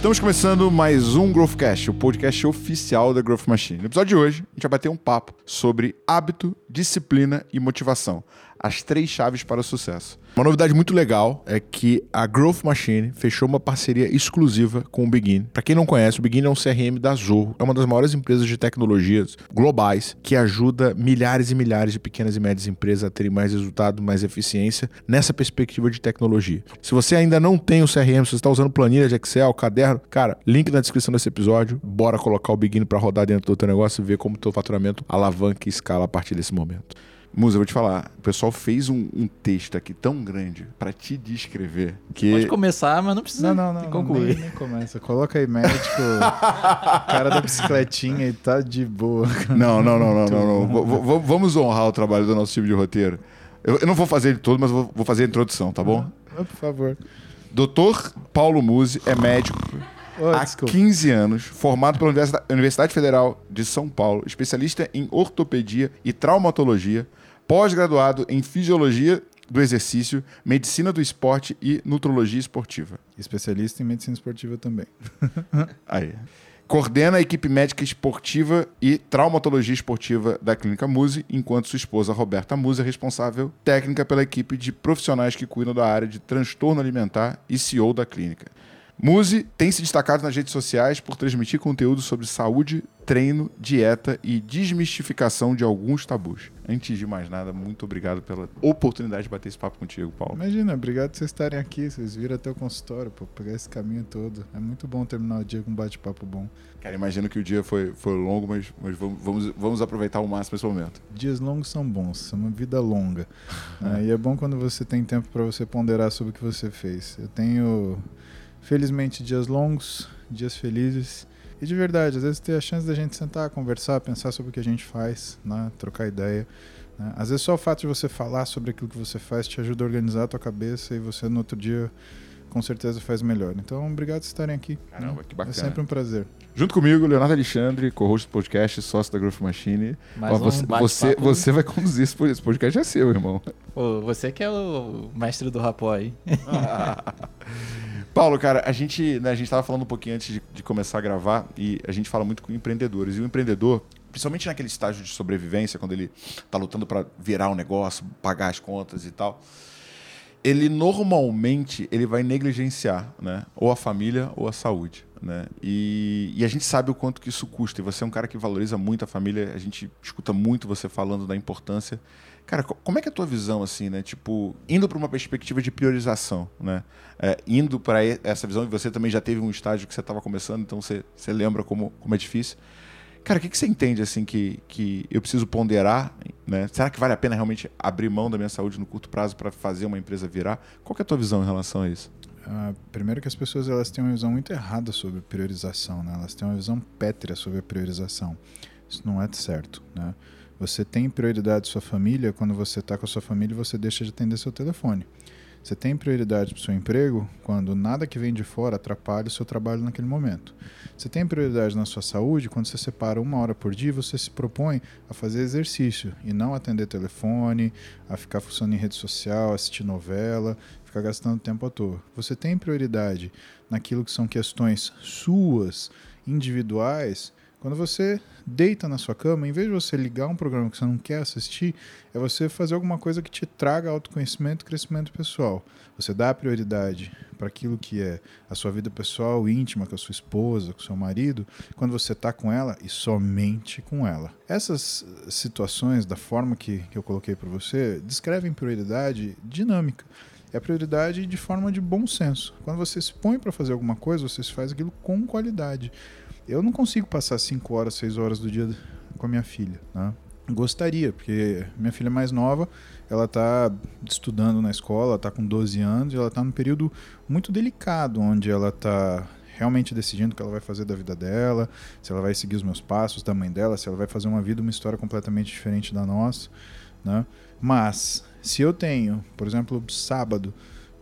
Estamos começando mais um Growthcast, o podcast oficial da Growth Machine. No episódio de hoje, a gente vai bater um papo sobre hábito, disciplina e motivação as três chaves para o sucesso. Uma novidade muito legal é que a Growth Machine fechou uma parceria exclusiva com o Begin. Para quem não conhece, o Begin é um CRM da Zorro, é uma das maiores empresas de tecnologias globais que ajuda milhares e milhares de pequenas e médias empresas a terem mais resultado, mais eficiência nessa perspectiva de tecnologia. Se você ainda não tem o CRM, se você está usando planilha de Excel, caderno, cara, link na descrição desse episódio. Bora colocar o Begin para rodar dentro do teu negócio e ver como o teu faturamento alavanca e escala a partir desse momento. Musa, eu vou te falar, o pessoal fez um, um texto aqui tão grande para te descrever que. Pode começar, mas não precisa não, não, não, concluir. Nem, nem começa. Coloca aí médico, cara da bicicletinha e tá de boa. Não, não, não, não, não. não. Vamos honrar o trabalho do nosso time de roteiro. Eu, eu não vou fazer ele todo, mas vou, vou fazer a introdução, tá bom? Ah, por favor. Doutor Paulo Musi é médico. Oh, há desculpa. 15 anos, formado pela Universidade Federal de São Paulo, especialista em ortopedia e traumatologia, pós-graduado em Fisiologia do Exercício, Medicina do Esporte e Nutrologia Esportiva. Especialista em Medicina Esportiva também. Aí. Coordena a equipe médica esportiva e traumatologia esportiva da Clínica Muse, enquanto sua esposa Roberta Muse é responsável técnica pela equipe de profissionais que cuidam da área de transtorno alimentar e CEO da clínica. Muse tem se destacado nas redes sociais por transmitir conteúdo sobre saúde, treino, dieta e desmistificação de alguns tabus. Antes de mais nada, muito obrigado pela oportunidade de bater esse papo contigo, Paulo. Imagina, obrigado por vocês estarem aqui, vocês viram até o consultório, por pegar esse caminho todo. É muito bom terminar o dia com um bate-papo bom. Cara, imagino que o dia foi, foi longo, mas, mas vamos, vamos, vamos aproveitar ao máximo esse momento. Dias longos são bons, é uma vida longa. é, e é bom quando você tem tempo para você ponderar sobre o que você fez. Eu tenho Felizmente, dias longos, dias felizes. E de verdade, às vezes ter a chance da gente sentar, conversar, pensar sobre o que a gente faz, né? trocar ideia. Né? Às vezes só o fato de você falar sobre aquilo que você faz te ajuda a organizar a tua cabeça e você no outro dia com certeza faz melhor. Então, obrigado por estarem aqui. Caramba, né? que bacana. É sempre um prazer. Junto comigo, Leonardo Alexandre, co-host do podcast, sócio da Growth Machine. Mais você, um você, você vai conduzir esse podcast. Esse podcast é seu, irmão. Pô, você que é o mestre do rapó aí. Paulo, cara, a gente né, a gente estava falando um pouquinho antes de, de, começar a gravar e a gente fala muito com empreendedores. E o empreendedor, principalmente naquele estágio de sobrevivência, quando ele está lutando para virar o um negócio, pagar as contas e tal, ele normalmente ele vai negligenciar né, ou a família ou a saúde. Né? E, e, a gente sabe o quanto que isso custa. E você é um cara que valoriza muito a família. A gente escuta muito você falando da importância Cara, como é que é a tua visão, assim, né? Tipo, indo para uma perspectiva de priorização, né? É, indo para essa visão, e você também já teve um estágio que você estava começando, então você, você lembra como, como é difícil. Cara, o que, que você entende, assim, que, que eu preciso ponderar, né? Será que vale a pena realmente abrir mão da minha saúde no curto prazo para fazer uma empresa virar? Qual é a tua visão em relação a isso? Uh, primeiro que as pessoas elas têm uma visão muito errada sobre priorização, né? Elas têm uma visão pétrea sobre a priorização. Isso não é certo, né? Você tem prioridade sua família, quando você está com a sua família, você deixa de atender seu telefone. Você tem prioridade para o seu emprego quando nada que vem de fora atrapalha o seu trabalho naquele momento. Você tem prioridade na sua saúde quando você separa uma hora por dia você se propõe a fazer exercício e não atender telefone, a ficar funcionando em rede social, assistir novela, ficar gastando tempo à toa. Você tem prioridade naquilo que são questões suas, individuais, quando você deita na sua cama, em vez de você ligar um programa que você não quer assistir, é você fazer alguma coisa que te traga autoconhecimento e crescimento pessoal. Você dá prioridade para aquilo que é a sua vida pessoal, íntima, com a sua esposa, com o seu marido, quando você está com ela e somente com ela. Essas situações, da forma que, que eu coloquei para você, descrevem prioridade dinâmica é a prioridade de forma de bom senso. Quando você se põe para fazer alguma coisa, você faz aquilo com qualidade. Eu não consigo passar 5 horas, 6 horas do dia com a minha filha. Né? Gostaria, porque minha filha mais nova, ela está estudando na escola, está com 12 anos, e ela está num período muito delicado, onde ela está realmente decidindo o que ela vai fazer da vida dela, se ela vai seguir os meus passos, da mãe dela, se ela vai fazer uma vida, uma história completamente diferente da nossa, né? Mas se eu tenho, por exemplo, sábado,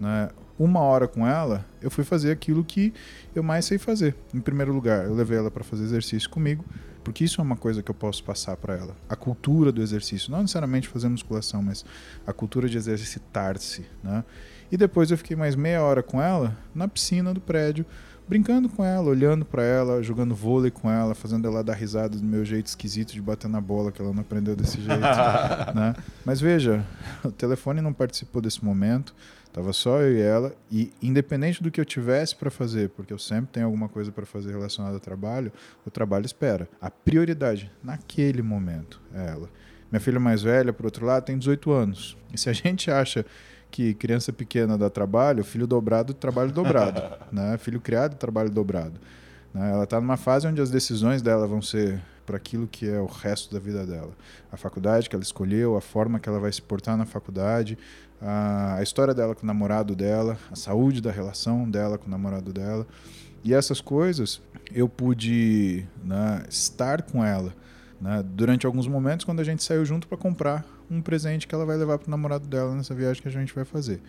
né, uma hora com ela, eu fui fazer aquilo que eu mais sei fazer. Em primeiro lugar, eu levei ela para fazer exercício comigo, porque isso é uma coisa que eu posso passar para ela. A cultura do exercício, não necessariamente fazer musculação, mas a cultura de exercitar-se, né? E depois eu fiquei mais meia hora com ela na piscina do prédio, brincando com ela, olhando para ela, jogando vôlei com ela, fazendo ela dar risada do meu jeito esquisito de bater na bola, que ela não aprendeu desse jeito. né? Mas veja, o telefone não participou desse momento, tava só eu e ela, e independente do que eu tivesse para fazer, porque eu sempre tenho alguma coisa para fazer relacionada ao trabalho, o trabalho espera. A prioridade naquele momento é ela. Minha filha mais velha, por outro lado, tem 18 anos. E se a gente acha que criança pequena dá trabalho, filho dobrado, trabalho dobrado. né? Filho criado, trabalho dobrado. Né? Ela está numa fase onde as decisões dela vão ser para aquilo que é o resto da vida dela. A faculdade que ela escolheu, a forma que ela vai se portar na faculdade, a, a história dela com o namorado dela, a saúde da relação dela com o namorado dela. E essas coisas eu pude né, estar com ela né, durante alguns momentos quando a gente saiu junto para comprar um presente que ela vai levar para o namorado dela nessa viagem que a gente vai fazer.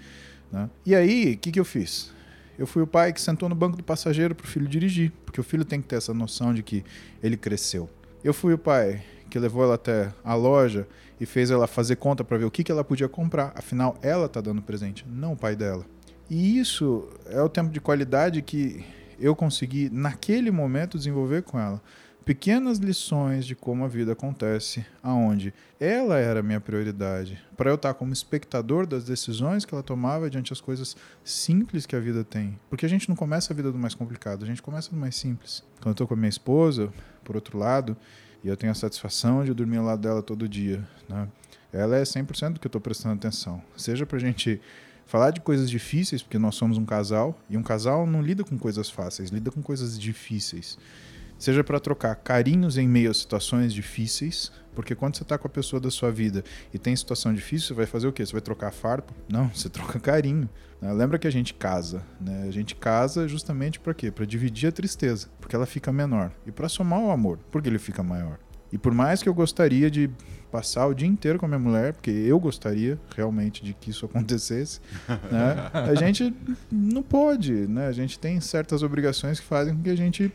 Né? E aí, o que, que eu fiz? Eu fui o pai que sentou no banco do passageiro para o filho dirigir, porque o filho tem que ter essa noção de que ele cresceu. Eu fui o pai que levou ela até a loja e fez ela fazer conta para ver o que, que ela podia comprar. Afinal, ela está dando presente, não o pai dela. E isso é o tempo de qualidade que eu consegui, naquele momento, desenvolver com ela pequenas lições de como a vida acontece, aonde ela era a minha prioridade, para eu estar como espectador das decisões que ela tomava diante das coisas simples que a vida tem. Porque a gente não começa a vida do mais complicado, a gente começa do mais simples. Quando eu estou com a minha esposa, por outro lado, e eu tenho a satisfação de dormir ao lado dela todo dia, né? ela é 100% do que eu estou prestando atenção. Seja para a gente falar de coisas difíceis, porque nós somos um casal, e um casal não lida com coisas fáceis, lida com coisas difíceis seja para trocar carinhos em meio a situações difíceis, porque quando você está com a pessoa da sua vida e tem situação difícil, você vai fazer o quê? Você vai trocar farpa? Não, você troca carinho. Né? Lembra que a gente casa, né? A gente casa justamente para quê? Para dividir a tristeza, porque ela fica menor, e para somar o amor, porque ele fica maior. E por mais que eu gostaria de passar o dia inteiro com a minha mulher, porque eu gostaria realmente de que isso acontecesse, né? A gente não pode, né? A gente tem certas obrigações que fazem com que a gente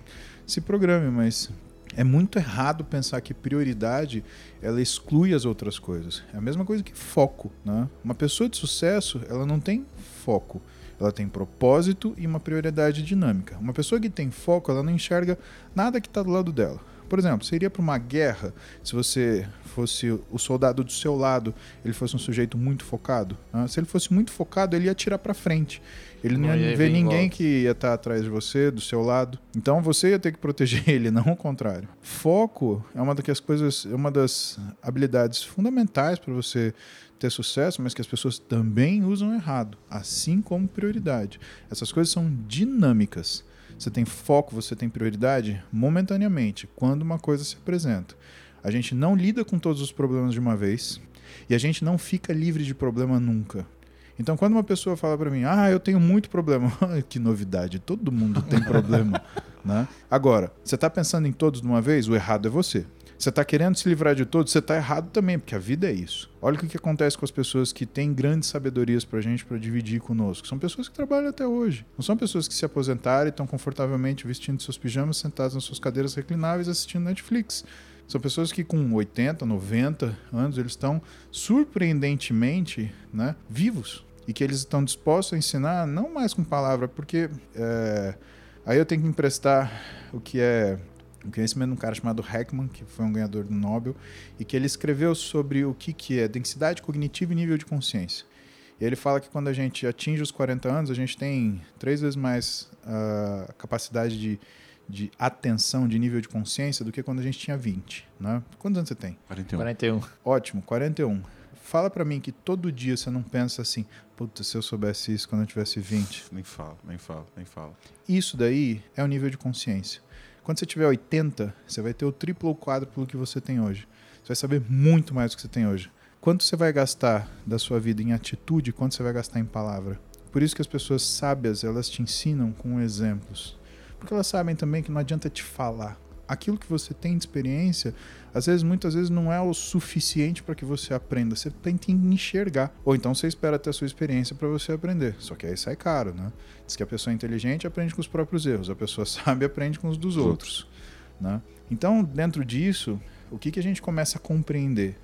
se programe, mas é muito errado pensar que prioridade ela exclui as outras coisas. É a mesma coisa que foco, né? Uma pessoa de sucesso, ela não tem foco. Ela tem propósito e uma prioridade dinâmica. Uma pessoa que tem foco, ela não enxerga nada que está do lado dela. Por exemplo, iria para uma guerra se você fosse o soldado do seu lado, ele fosse um sujeito muito focado. Né? Se ele fosse muito focado, ele ia atirar para frente. Ele não, ver ninguém que ia estar tá atrás de você, do seu lado. Então você ia ter que proteger ele, não o contrário. Foco é uma das coisas, é uma das habilidades fundamentais para você ter sucesso, mas que as pessoas também usam errado, assim como prioridade. Essas coisas são dinâmicas. Você tem foco, você tem prioridade momentaneamente, quando uma coisa se apresenta. A gente não lida com todos os problemas de uma vez e a gente não fica livre de problema nunca. Então, quando uma pessoa fala para mim, ah, eu tenho muito problema, que novidade, todo mundo tem problema. né? Agora, você está pensando em todos de uma vez, o errado é você. Você está querendo se livrar de todos, você está errado também, porque a vida é isso. Olha o que, que acontece com as pessoas que têm grandes sabedorias para a gente para dividir conosco. São pessoas que trabalham até hoje. Não são pessoas que se aposentaram e estão confortavelmente vestindo seus pijamas, sentados nas suas cadeiras reclináveis assistindo Netflix. São pessoas que com 80, 90 anos, eles estão surpreendentemente né, vivos. E que eles estão dispostos a ensinar, não mais com palavra, porque é, aí eu tenho que emprestar o que é o conhecimento de um cara chamado Heckman, que foi um ganhador do Nobel, e que ele escreveu sobre o que, que é densidade cognitiva e nível de consciência. E ele fala que quando a gente atinge os 40 anos, a gente tem três vezes mais uh, capacidade de de atenção, de nível de consciência do que quando a gente tinha 20, né? Quantos anos você tem? 41. 41. Ótimo, 41. Fala para mim que todo dia você não pensa assim, puta, se eu soubesse isso quando eu tivesse 20. Nem fala, nem fala, nem fala. Isso daí é o nível de consciência. Quando você tiver 80, você vai ter o triplo ou quádruplo que você tem hoje. Você vai saber muito mais do que você tem hoje. Quanto você vai gastar da sua vida em atitude, quanto você vai gastar em palavra. Por isso que as pessoas sábias, elas te ensinam com exemplos. Porque elas sabem também que não adianta te falar. Aquilo que você tem de experiência, às vezes, muitas vezes, não é o suficiente para que você aprenda. Você tem que enxergar. Ou então você espera ter a sua experiência para você aprender. Só que aí sai caro, né? Diz que a pessoa inteligente aprende com os próprios erros, a pessoa sábia aprende com os dos outros. Né? Então, dentro disso, o que, que a gente começa a compreender?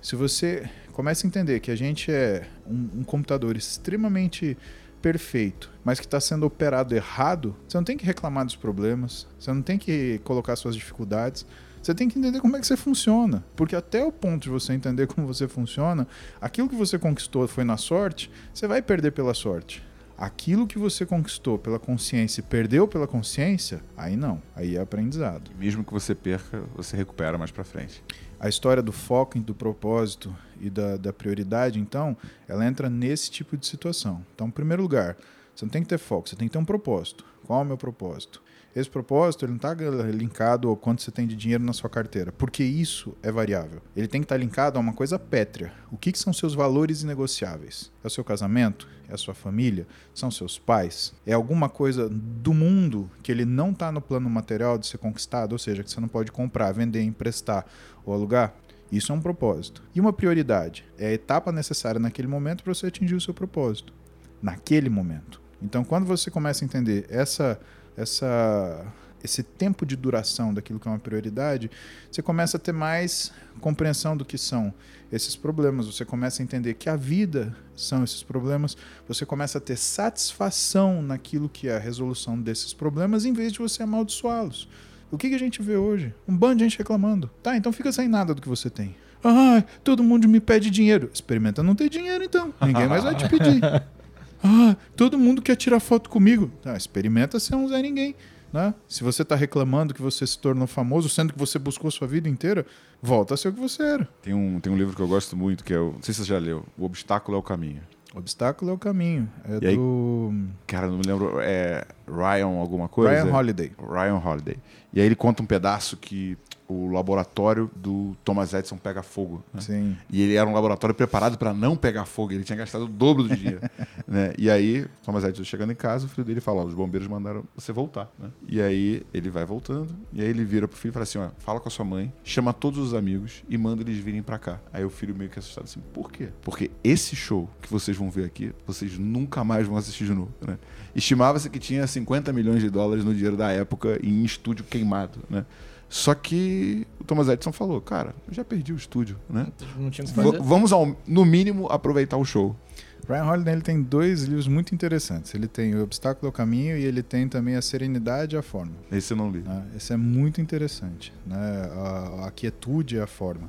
Se você começa a entender que a gente é um, um computador extremamente perfeito, mas que está sendo operado errado, você não tem que reclamar dos problemas, você não tem que colocar suas dificuldades. Você tem que entender como é que você funciona. Porque até o ponto de você entender como você funciona, aquilo que você conquistou foi na sorte, você vai perder pela sorte. Aquilo que você conquistou pela consciência e perdeu pela consciência, aí não. Aí é aprendizado. Mesmo que você perca, você recupera mais para frente. A história do foco, do propósito e da, da prioridade, então, ela entra nesse tipo de situação. Então, em primeiro lugar, você não tem que ter foco, você tem que ter um propósito. Qual é o meu propósito? Esse propósito ele não está linkado ao quanto você tem de dinheiro na sua carteira, porque isso é variável. Ele tem que estar tá linkado a uma coisa pétrea. O que, que são seus valores inegociáveis? É o seu casamento? É a sua família? São seus pais? É alguma coisa do mundo que ele não está no plano material de ser conquistado, ou seja, que você não pode comprar, vender, emprestar ou alugar? Isso é um propósito. E uma prioridade é a etapa necessária naquele momento para você atingir o seu propósito. Naquele momento. Então, quando você começa a entender essa essa, esse tempo de duração daquilo que é uma prioridade, você começa a ter mais compreensão do que são esses problemas, você começa a entender que a vida são esses problemas, você começa a ter satisfação naquilo que é a resolução desses problemas, em vez de você amaldiçoá-los. O que, que a gente vê hoje? Um bando de gente reclamando. Tá, então fica sem nada do que você tem. Ah, todo mundo me pede dinheiro. Experimenta não ter dinheiro então. Ninguém mais vai te pedir. Ah, todo mundo quer tirar foto comigo. Ah, experimenta ser um Zé Ninguém. Né? Se você está reclamando que você se tornou famoso, sendo que você buscou sua vida inteira, volta a ser o que você era. Tem um, tem um livro que eu gosto muito, que é o. Não sei se você já leu. O Obstáculo é o Caminho. O obstáculo é o caminho. É e do. Aí, cara, não me lembro. É Ryan alguma coisa? Ryan Holiday. Ryan Holiday. E aí ele conta um pedaço que o laboratório do Thomas Edison pega fogo. Né? Sim. E ele era um laboratório preparado para não pegar fogo. Ele tinha gastado o dobro do dinheiro. né? E aí, Thomas Edison chegando em casa, o filho dele fala: os bombeiros mandaram você voltar. Né? E aí ele vai voltando. E aí ele vira pro filho e fala assim: ó, fala com a sua mãe, chama todos os amigos e manda eles virem para cá. Aí o filho meio que assustado assim: por quê? Porque esse show que vocês vão ver aqui, vocês nunca mais vão assistir de novo. Né? Estimava-se que tinha 50 milhões de dólares no dinheiro da época em estúdio queimado. Né? Só que o Thomas Edison falou, cara, eu já perdi o estúdio, né? Não tinha que fazer. Vamos, ao, no mínimo, aproveitar o show. Ryan Holiday ele tem dois livros muito interessantes. Ele tem O Obstáculo ao Caminho e ele tem também A Serenidade e a Forma. Esse eu não li. Né? Esse é muito interessante. Né? A, a quietude e a forma.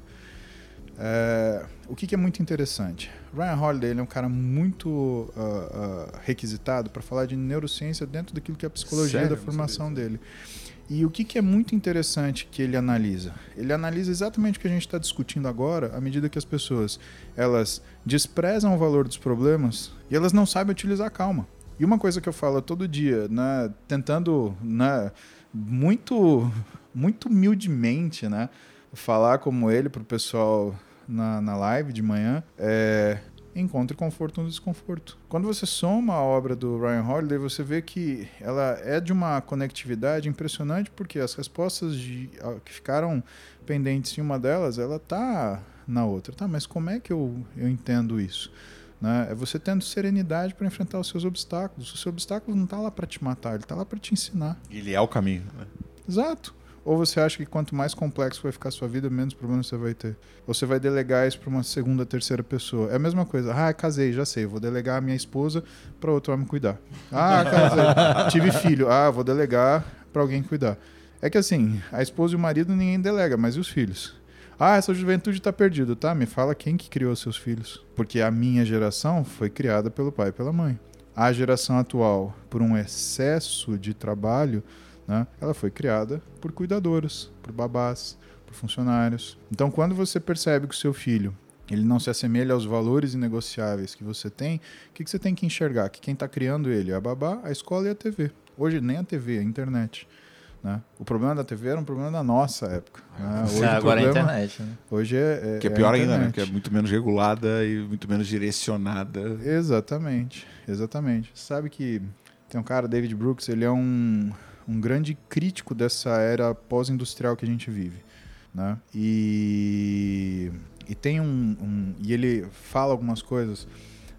É, o que, que, é muito interessante? Ryan Holiday ele é um cara muito uh, uh, requisitado para falar de neurociência dentro daquilo que é a psicologia Sério? da formação dele. E o que, que é muito interessante que ele analisa? Ele analisa exatamente o que a gente está discutindo agora, à medida que as pessoas elas desprezam o valor dos problemas e elas não sabem utilizar a calma. E uma coisa que eu falo todo dia, né, tentando né, muito, muito humildemente né, falar como ele para o pessoal na, na live de manhã, é, encontre conforto no desconforto. Quando você soma a obra do Ryan Holiday, você vê que ela é de uma conectividade impressionante, porque as respostas de, que ficaram pendentes em uma delas, ela está na outra. Tá, mas como é que eu, eu entendo isso? Né? É você tendo serenidade para enfrentar os seus obstáculos. O seu obstáculo não está lá para te matar, ele está lá para te ensinar. Ele é o caminho. Né? Exato. Ou você acha que quanto mais complexo vai ficar a sua vida, menos problemas você vai ter? Ou você vai delegar isso para uma segunda, terceira pessoa? É a mesma coisa. Ah, casei, já sei. Vou delegar a minha esposa para outro homem cuidar. Ah, casei. Tive filho. Ah, vou delegar para alguém cuidar. É que assim, a esposa e o marido ninguém delega, mas e os filhos? Ah, essa juventude está perdida, tá? Me fala quem que criou seus filhos. Porque a minha geração foi criada pelo pai e pela mãe. A geração atual, por um excesso de trabalho, né? Ela foi criada por cuidadoras, por babás, por funcionários. Então, quando você percebe que o seu filho ele não se assemelha aos valores inegociáveis que você tem, o que, que você tem que enxergar? Que quem está criando ele é a babá, a escola e a TV. Hoje nem a TV, a internet. Né? O problema da TV era um problema da nossa época. Né? Hoje, agora é a internet. Né? Hoje é, é, Que é pior é ainda, né? Que é muito menos regulada e muito menos direcionada. Exatamente, exatamente. Sabe que tem um cara, David Brooks, ele é um um grande crítico dessa era pós-industrial que a gente vive. Né? E, e tem um, um, e ele fala algumas coisas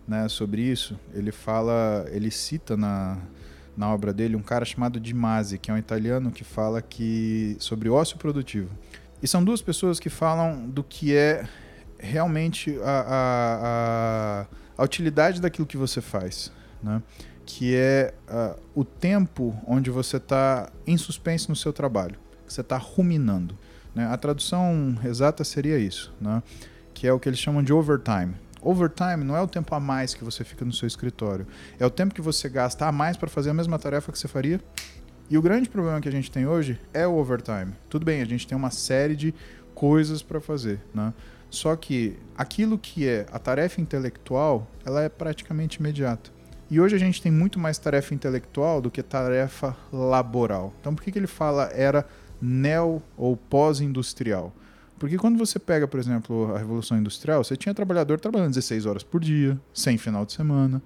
né, sobre isso. Ele fala, ele cita na, na obra dele um cara chamado Di Masi, que é um italiano que fala que sobre ócio produtivo. E são duas pessoas que falam do que é realmente a, a, a, a utilidade daquilo que você faz. né? Que é uh, o tempo onde você está em suspense no seu trabalho, que você está ruminando. Né? A tradução exata seria isso, né? que é o que eles chamam de overtime. Overtime não é o tempo a mais que você fica no seu escritório, é o tempo que você gasta a mais para fazer a mesma tarefa que você faria. E o grande problema que a gente tem hoje é o overtime. Tudo bem, a gente tem uma série de coisas para fazer, né? Só que aquilo que é a tarefa intelectual, ela é praticamente imediata. E hoje a gente tem muito mais tarefa intelectual do que tarefa laboral. Então por que, que ele fala era neo ou pós-industrial? Porque quando você pega, por exemplo, a Revolução Industrial, você tinha trabalhador trabalhando 16 horas por dia, sem final de semana.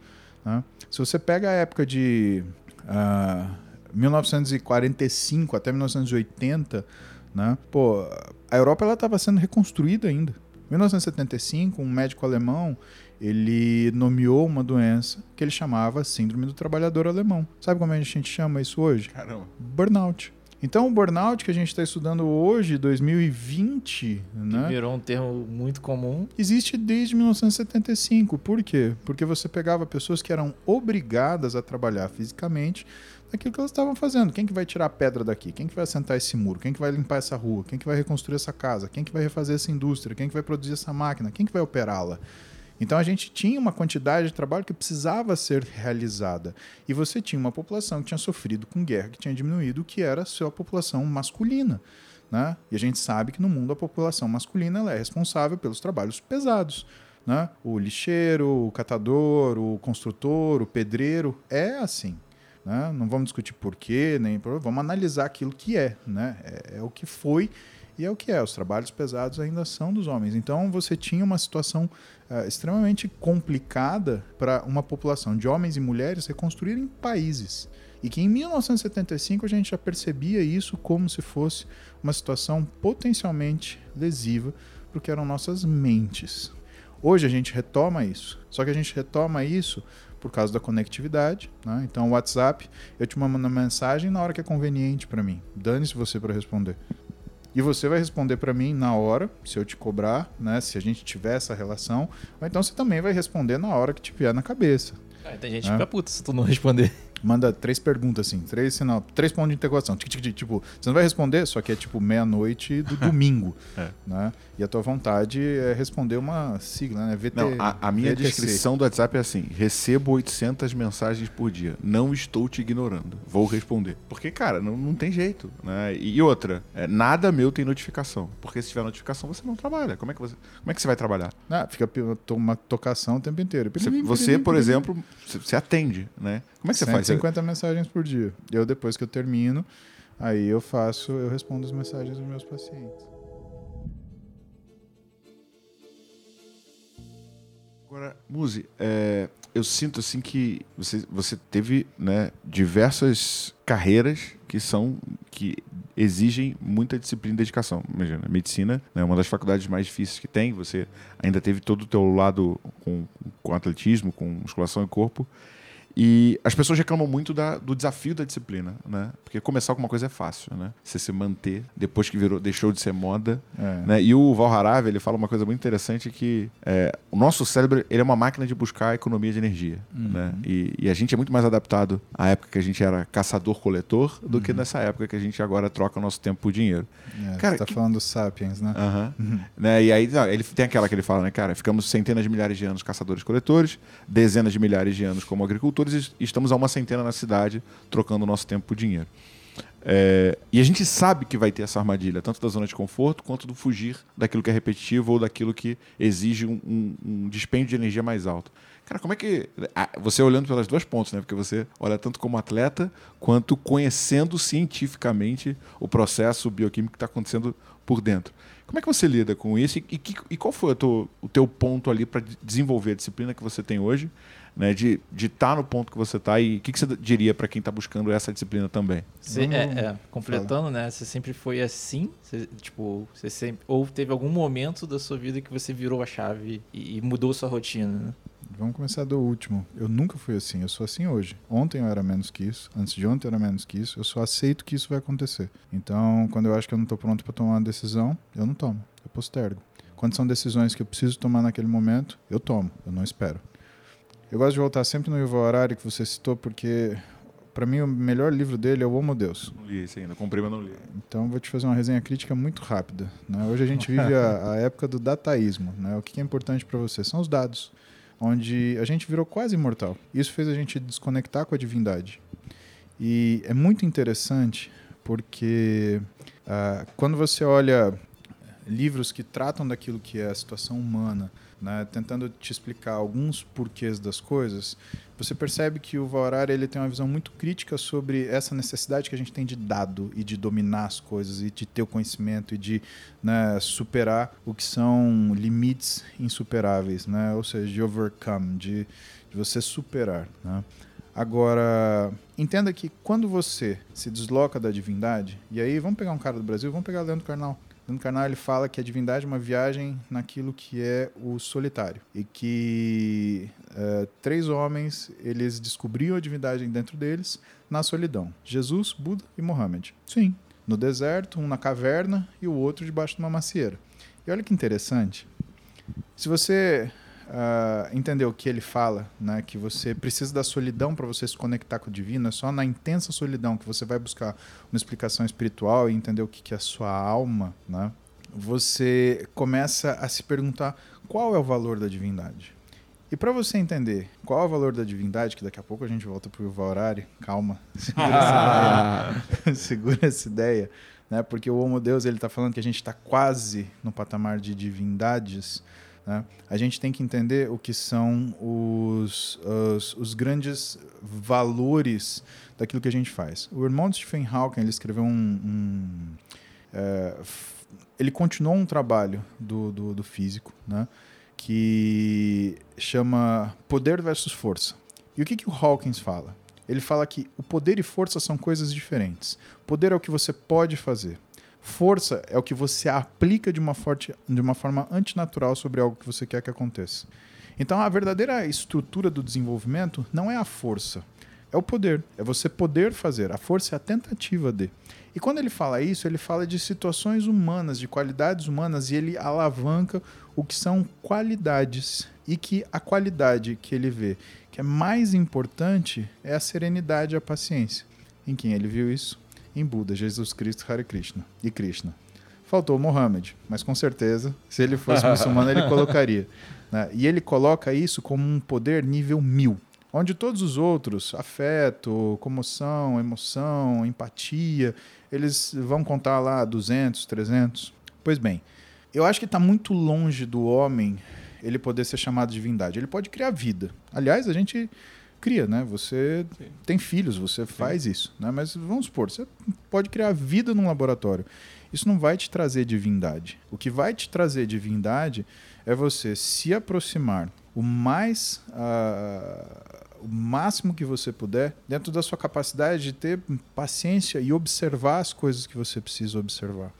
Né? Se você pega a época de uh, ah, 1945 até 1980, né? Pô, a Europa estava sendo reconstruída ainda. Em 1975, um médico alemão ele nomeou uma doença que ele chamava Síndrome do Trabalhador Alemão. Sabe como a gente chama isso hoje? Caramba. Burnout. Então, o burnout que a gente está estudando hoje, 2020, né? virou um termo muito comum. Existe desde 1975. Por quê? Porque você pegava pessoas que eram obrigadas a trabalhar fisicamente naquilo que elas estavam fazendo. Quem que vai tirar a pedra daqui? Quem que vai assentar esse muro? Quem que vai limpar essa rua? Quem que vai reconstruir essa casa? Quem que vai refazer essa indústria? Quem que vai produzir essa máquina? Quem que vai operá-la? Então a gente tinha uma quantidade de trabalho que precisava ser realizada. E você tinha uma população que tinha sofrido com guerra, que tinha diminuído, que era a sua população masculina. Né? E a gente sabe que no mundo a população masculina é responsável pelos trabalhos pesados. Né? O lixeiro, o catador, o construtor, o pedreiro, é assim. Né? Não vamos discutir porquê, nem vamos analisar aquilo que é. Né? É, é o que foi e é o que é. Os trabalhos pesados ainda são dos homens. Então você tinha uma situação uh, extremamente complicada para uma população de homens e mulheres reconstruírem países. E que em 1975 a gente já percebia isso como se fosse uma situação potencialmente lesiva para o que eram nossas mentes. Hoje a gente retoma isso. Só que a gente retoma isso por causa da conectividade. Né? Então, o WhatsApp, eu te mando uma mensagem na hora que é conveniente para mim. Dane-se você para responder. E você vai responder para mim na hora, se eu te cobrar, né? Se a gente tiver essa relação. Ou então você também vai responder na hora que tiver na cabeça. Ah, tem gente né? que fica puta se tu não responder manda três perguntas, assim, três, sinal, três pontos de interrogação. Tipo, você não vai responder, só que é tipo meia-noite do domingo. é. né? E a tua vontade é responder uma sigla, né? VT, não, a, a minha VTC. descrição do WhatsApp é assim: recebo 800 mensagens por dia. Não estou te ignorando. Vou responder. Porque, cara, não, não tem jeito. Né? E outra, é, nada meu tem notificação. Porque se tiver notificação, você não trabalha. Como é que você, como é que você vai trabalhar? Ah, fica uma tocação o tempo inteiro. Você, você por exemplo, você atende, né? Como é que você 150 faz? 150 mensagens por dia. Eu, depois que eu termino, aí eu faço, eu respondo as mensagens dos meus pacientes. Agora, Muzi, é, eu sinto assim que você, você teve né, diversas carreiras que são que exigem muita disciplina e dedicação. Imagina, medicina é né, uma das faculdades mais difíceis que tem. Você ainda teve todo o teu lado com, com atletismo, com musculação e corpo. E as pessoas reclamam muito da, do desafio da disciplina, né? Porque começar alguma coisa é fácil, né? Você se manter depois que virou, deixou de ser moda. É. Né? E o Val Harave, ele fala uma coisa muito interessante que é, o nosso cérebro ele é uma máquina de buscar economia de energia, uhum. né? E, e, a gente é muito mais adaptado à época que a gente era caçador-coletor do uhum. que nessa época que a gente agora troca o nosso tempo por dinheiro. É, cara, você tá que... falando dos sapiens, né? Uhum. né? E aí não, ele tem aquela que ele fala, né, cara? Ficamos centenas de milhares de anos caçadores-coletores, dezenas de milhares de anos como agricultores e estamos a uma centena na cidade trocando o nosso tempo por dinheiro. É, e a gente sabe que vai ter essa armadilha, tanto da zona de conforto quanto do fugir daquilo que é repetitivo ou daquilo que exige um, um, um dispêndio de energia mais alto. Cara, como é que. Você olhando pelas duas pontas, né? Porque você olha tanto como atleta quanto conhecendo cientificamente o processo bioquímico que está acontecendo por dentro. Como é que você lida com isso e, e, e qual foi o teu, o teu ponto ali para desenvolver a disciplina que você tem hoje né, de estar tá no ponto que você está e o que, que, você diria para quem está buscando essa disciplina também? Você, é, é, completando, né? Você sempre foi assim? Você, tipo, você sempre ou teve algum momento da sua vida que você virou a chave e, e mudou sua rotina? Né? Vamos começar do último. Eu nunca fui assim, eu sou assim hoje. Ontem eu era menos que isso, antes de ontem eu era menos que isso. Eu só aceito que isso vai acontecer. Então, quando eu acho que eu não estou pronto para tomar uma decisão, eu não tomo, eu postergo. Quando são decisões que eu preciso tomar naquele momento, eu tomo, eu não espero. Eu gosto de voltar sempre no Yuval Harari que você citou, porque para mim o melhor livro dele é o Homo Deus. Não li esse ainda, comprei, mas não li. Então vou te fazer uma resenha crítica muito rápida. Né? Hoje a gente vive a, a época do dataísmo. Né? O que é importante para você são os dados, onde a gente virou quase imortal. Isso fez a gente desconectar com a divindade. E é muito interessante porque uh, quando você olha livros que tratam daquilo que é a situação humana, né, tentando te explicar alguns porquês das coisas, você percebe que o Valorari ele tem uma visão muito crítica sobre essa necessidade que a gente tem de dado e de dominar as coisas e de ter o conhecimento e de né, superar o que são limites insuperáveis, né, ou seja, de overcome, de, de você superar. Né. Agora, entenda que quando você se desloca da divindade, e aí vamos pegar um cara do Brasil, vamos pegar Leandro Carnal. No canal ele fala que a divindade é uma viagem naquilo que é o solitário e que uh, três homens eles descobriam a divindade dentro deles na solidão: Jesus, Buda e Mohammed. Sim, no deserto, um na caverna e o outro debaixo de uma macieira. E olha que interessante. Se você uh, entender o que ele fala, né, que você precisa da solidão para você se conectar com o divino, é só na intensa solidão que você vai buscar uma explicação espiritual e entender o que, que é a sua alma, né, você começa a se perguntar qual é o valor da divindade. E para você entender qual é o valor da divindade, que daqui a pouco a gente volta para o Valorari, calma, segura essa ideia, segura essa ideia né? porque o Homo Deus está falando que a gente está quase no patamar de divindades, né? A gente tem que entender o que são os, os, os, grandes valores daquilo que a gente faz. O irmão de Stephen Hawking ele escreveu um, um é, ele continuou um trabalho do, do, do físico, né? que chama Poder versus Força. E o que, que o Hawkins fala? Ele fala que o poder e força são coisas diferentes. Poder é o que você pode fazer. Força é o que você aplica de uma, forte, de uma forma antinatural sobre algo que você quer que aconteça. Então, a verdadeira estrutura do desenvolvimento não é a força, é o poder. É você poder fazer. A força é a tentativa de. E quando ele fala isso, ele fala de situações humanas, de qualidades humanas, e ele alavanca o que são qualidades. E que a qualidade que ele vê que é mais importante é a serenidade e a paciência. Em quem ele viu isso? Em Buda, Jesus Cristo, Hare Krishna e Krishna. Faltou Mohammed, mas com certeza, se ele fosse muçulmano, ele colocaria. Né? E ele coloca isso como um poder nível mil, onde todos os outros, afeto, comoção, emoção, empatia, eles vão contar lá 200, 300. Pois bem, eu acho que está muito longe do homem ele poder ser chamado de divindade. Ele pode criar vida. Aliás, a gente cria, né? Você Sim. tem filhos, você faz Sim. isso, né? Mas vamos supor, você pode criar vida num laboratório. Isso não vai te trazer divindade. O que vai te trazer divindade é você se aproximar o mais uh, o máximo que você puder dentro da sua capacidade de ter paciência e observar as coisas que você precisa observar.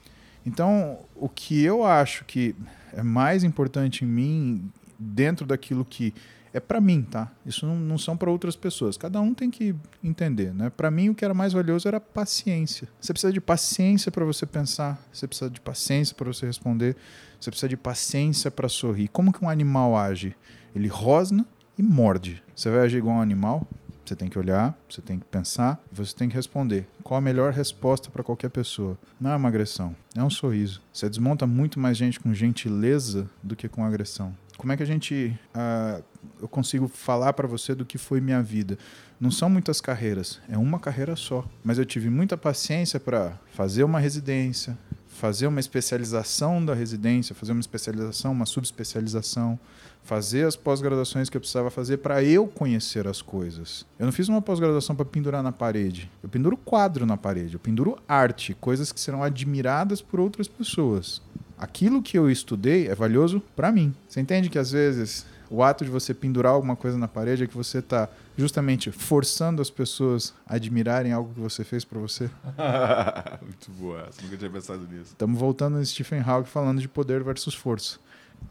Então, o que eu acho que é mais importante em mim dentro daquilo que é para mim, tá? Isso não, não são para outras pessoas. Cada um tem que entender, né? Para mim o que era mais valioso era paciência. Você precisa de paciência para você pensar, você precisa de paciência para você responder, você precisa de paciência para sorrir. Como que um animal age? Ele rosna e morde. Você vai agir igual um animal? Você tem que olhar, você tem que pensar você tem que responder. Qual a melhor resposta para qualquer pessoa? Não é uma agressão, é um sorriso. Você desmonta muito mais gente com gentileza do que com agressão. Como é que a gente. Uh, eu consigo falar para você do que foi minha vida? Não são muitas carreiras, é uma carreira só. Mas eu tive muita paciência para fazer uma residência, fazer uma especialização da residência, fazer uma especialização, uma subespecialização, fazer as pós-graduações que eu precisava fazer para eu conhecer as coisas. Eu não fiz uma pós-graduação para pendurar na parede. Eu penduro quadro na parede, eu penduro arte, coisas que serão admiradas por outras pessoas. Aquilo que eu estudei é valioso para mim. Você entende que às vezes o ato de você pendurar alguma coisa na parede é que você está justamente forçando as pessoas a admirarem algo que você fez para você? Muito boa, nunca tinha pensado nisso. Estamos voltando no Stephen Hawking falando de poder versus força.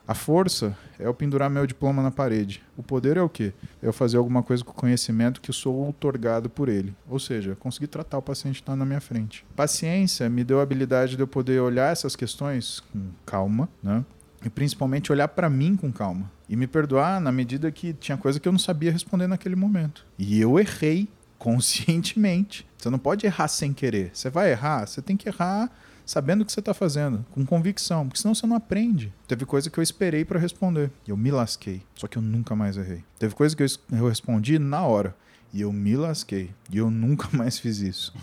A força é eu pendurar meu diploma na parede. O poder é o quê? É eu fazer alguma coisa com o conhecimento que sou outorgado por ele. Ou seja, conseguir tratar o paciente que está na minha frente. Paciência me deu a habilidade de eu poder olhar essas questões com calma, né? E principalmente olhar para mim com calma. E me perdoar na medida que tinha coisa que eu não sabia responder naquele momento. E eu errei conscientemente. Você não pode errar sem querer. Você vai errar, você tem que errar sabendo o que você está fazendo, com convicção, porque senão você não aprende. Teve coisa que eu esperei para responder e eu me lasquei, só que eu nunca mais errei. Teve coisa que eu respondi na hora e eu me lasquei e eu nunca mais fiz isso.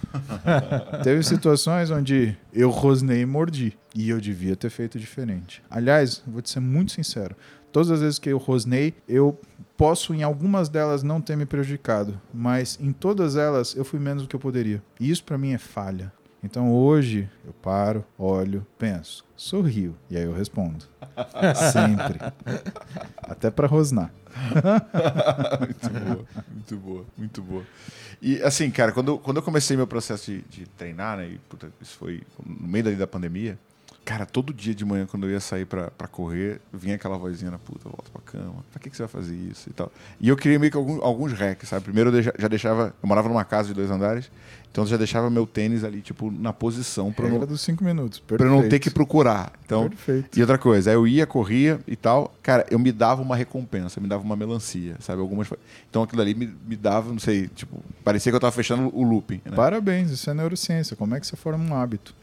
Teve situações onde eu rosnei e mordi e eu devia ter feito diferente. Aliás, vou te ser muito sincero, todas as vezes que eu rosnei, eu posso em algumas delas não ter me prejudicado, mas em todas elas eu fui menos do que eu poderia. E isso para mim é falha. Então hoje eu paro, olho, penso, sorrio e aí eu respondo. Sempre. Até para rosnar. muito boa, muito boa, muito boa. E assim, cara, quando, quando eu comecei meu processo de, de treinar, né? E, puta, isso foi no meio da pandemia. Cara, todo dia de manhã, quando eu ia sair pra, pra correr, vinha aquela vozinha na puta, volta pra cama, pra que, que você vai fazer isso e tal. E eu queria meio que alguns, alguns hacks, sabe? Primeiro eu já deixava, eu morava numa casa de dois andares, então eu já deixava meu tênis ali, tipo, na posição pra Regra não, dos cinco minutos, pra não ter que procurar. Então, Perfeito. E outra coisa, aí eu ia, corria e tal, cara, eu me dava uma recompensa, me dava uma melancia, sabe? Algumas. Então aquilo ali me, me dava, não sei, tipo, parecia que eu tava fechando o looping. Né? Parabéns, isso é neurociência. Como é que você forma um hábito?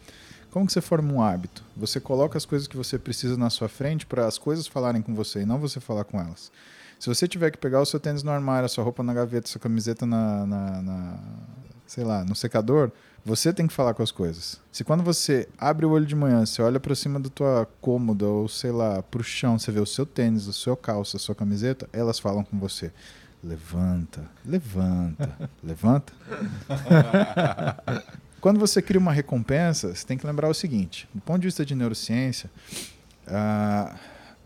Como que você forma um hábito? Você coloca as coisas que você precisa na sua frente para as coisas falarem com você e não você falar com elas. Se você tiver que pegar o seu tênis no armário, a sua roupa na gaveta, a sua camiseta na, na, na sei lá, no secador, você tem que falar com as coisas. Se quando você abre o olho de manhã, você olha para cima da tua cômoda ou sei lá, pro chão, você vê o seu tênis, o seu calça, a sua camiseta, elas falam com você. Levanta, levanta, levanta. Quando você cria uma recompensa, você tem que lembrar o seguinte: do ponto de vista de neurociência, a,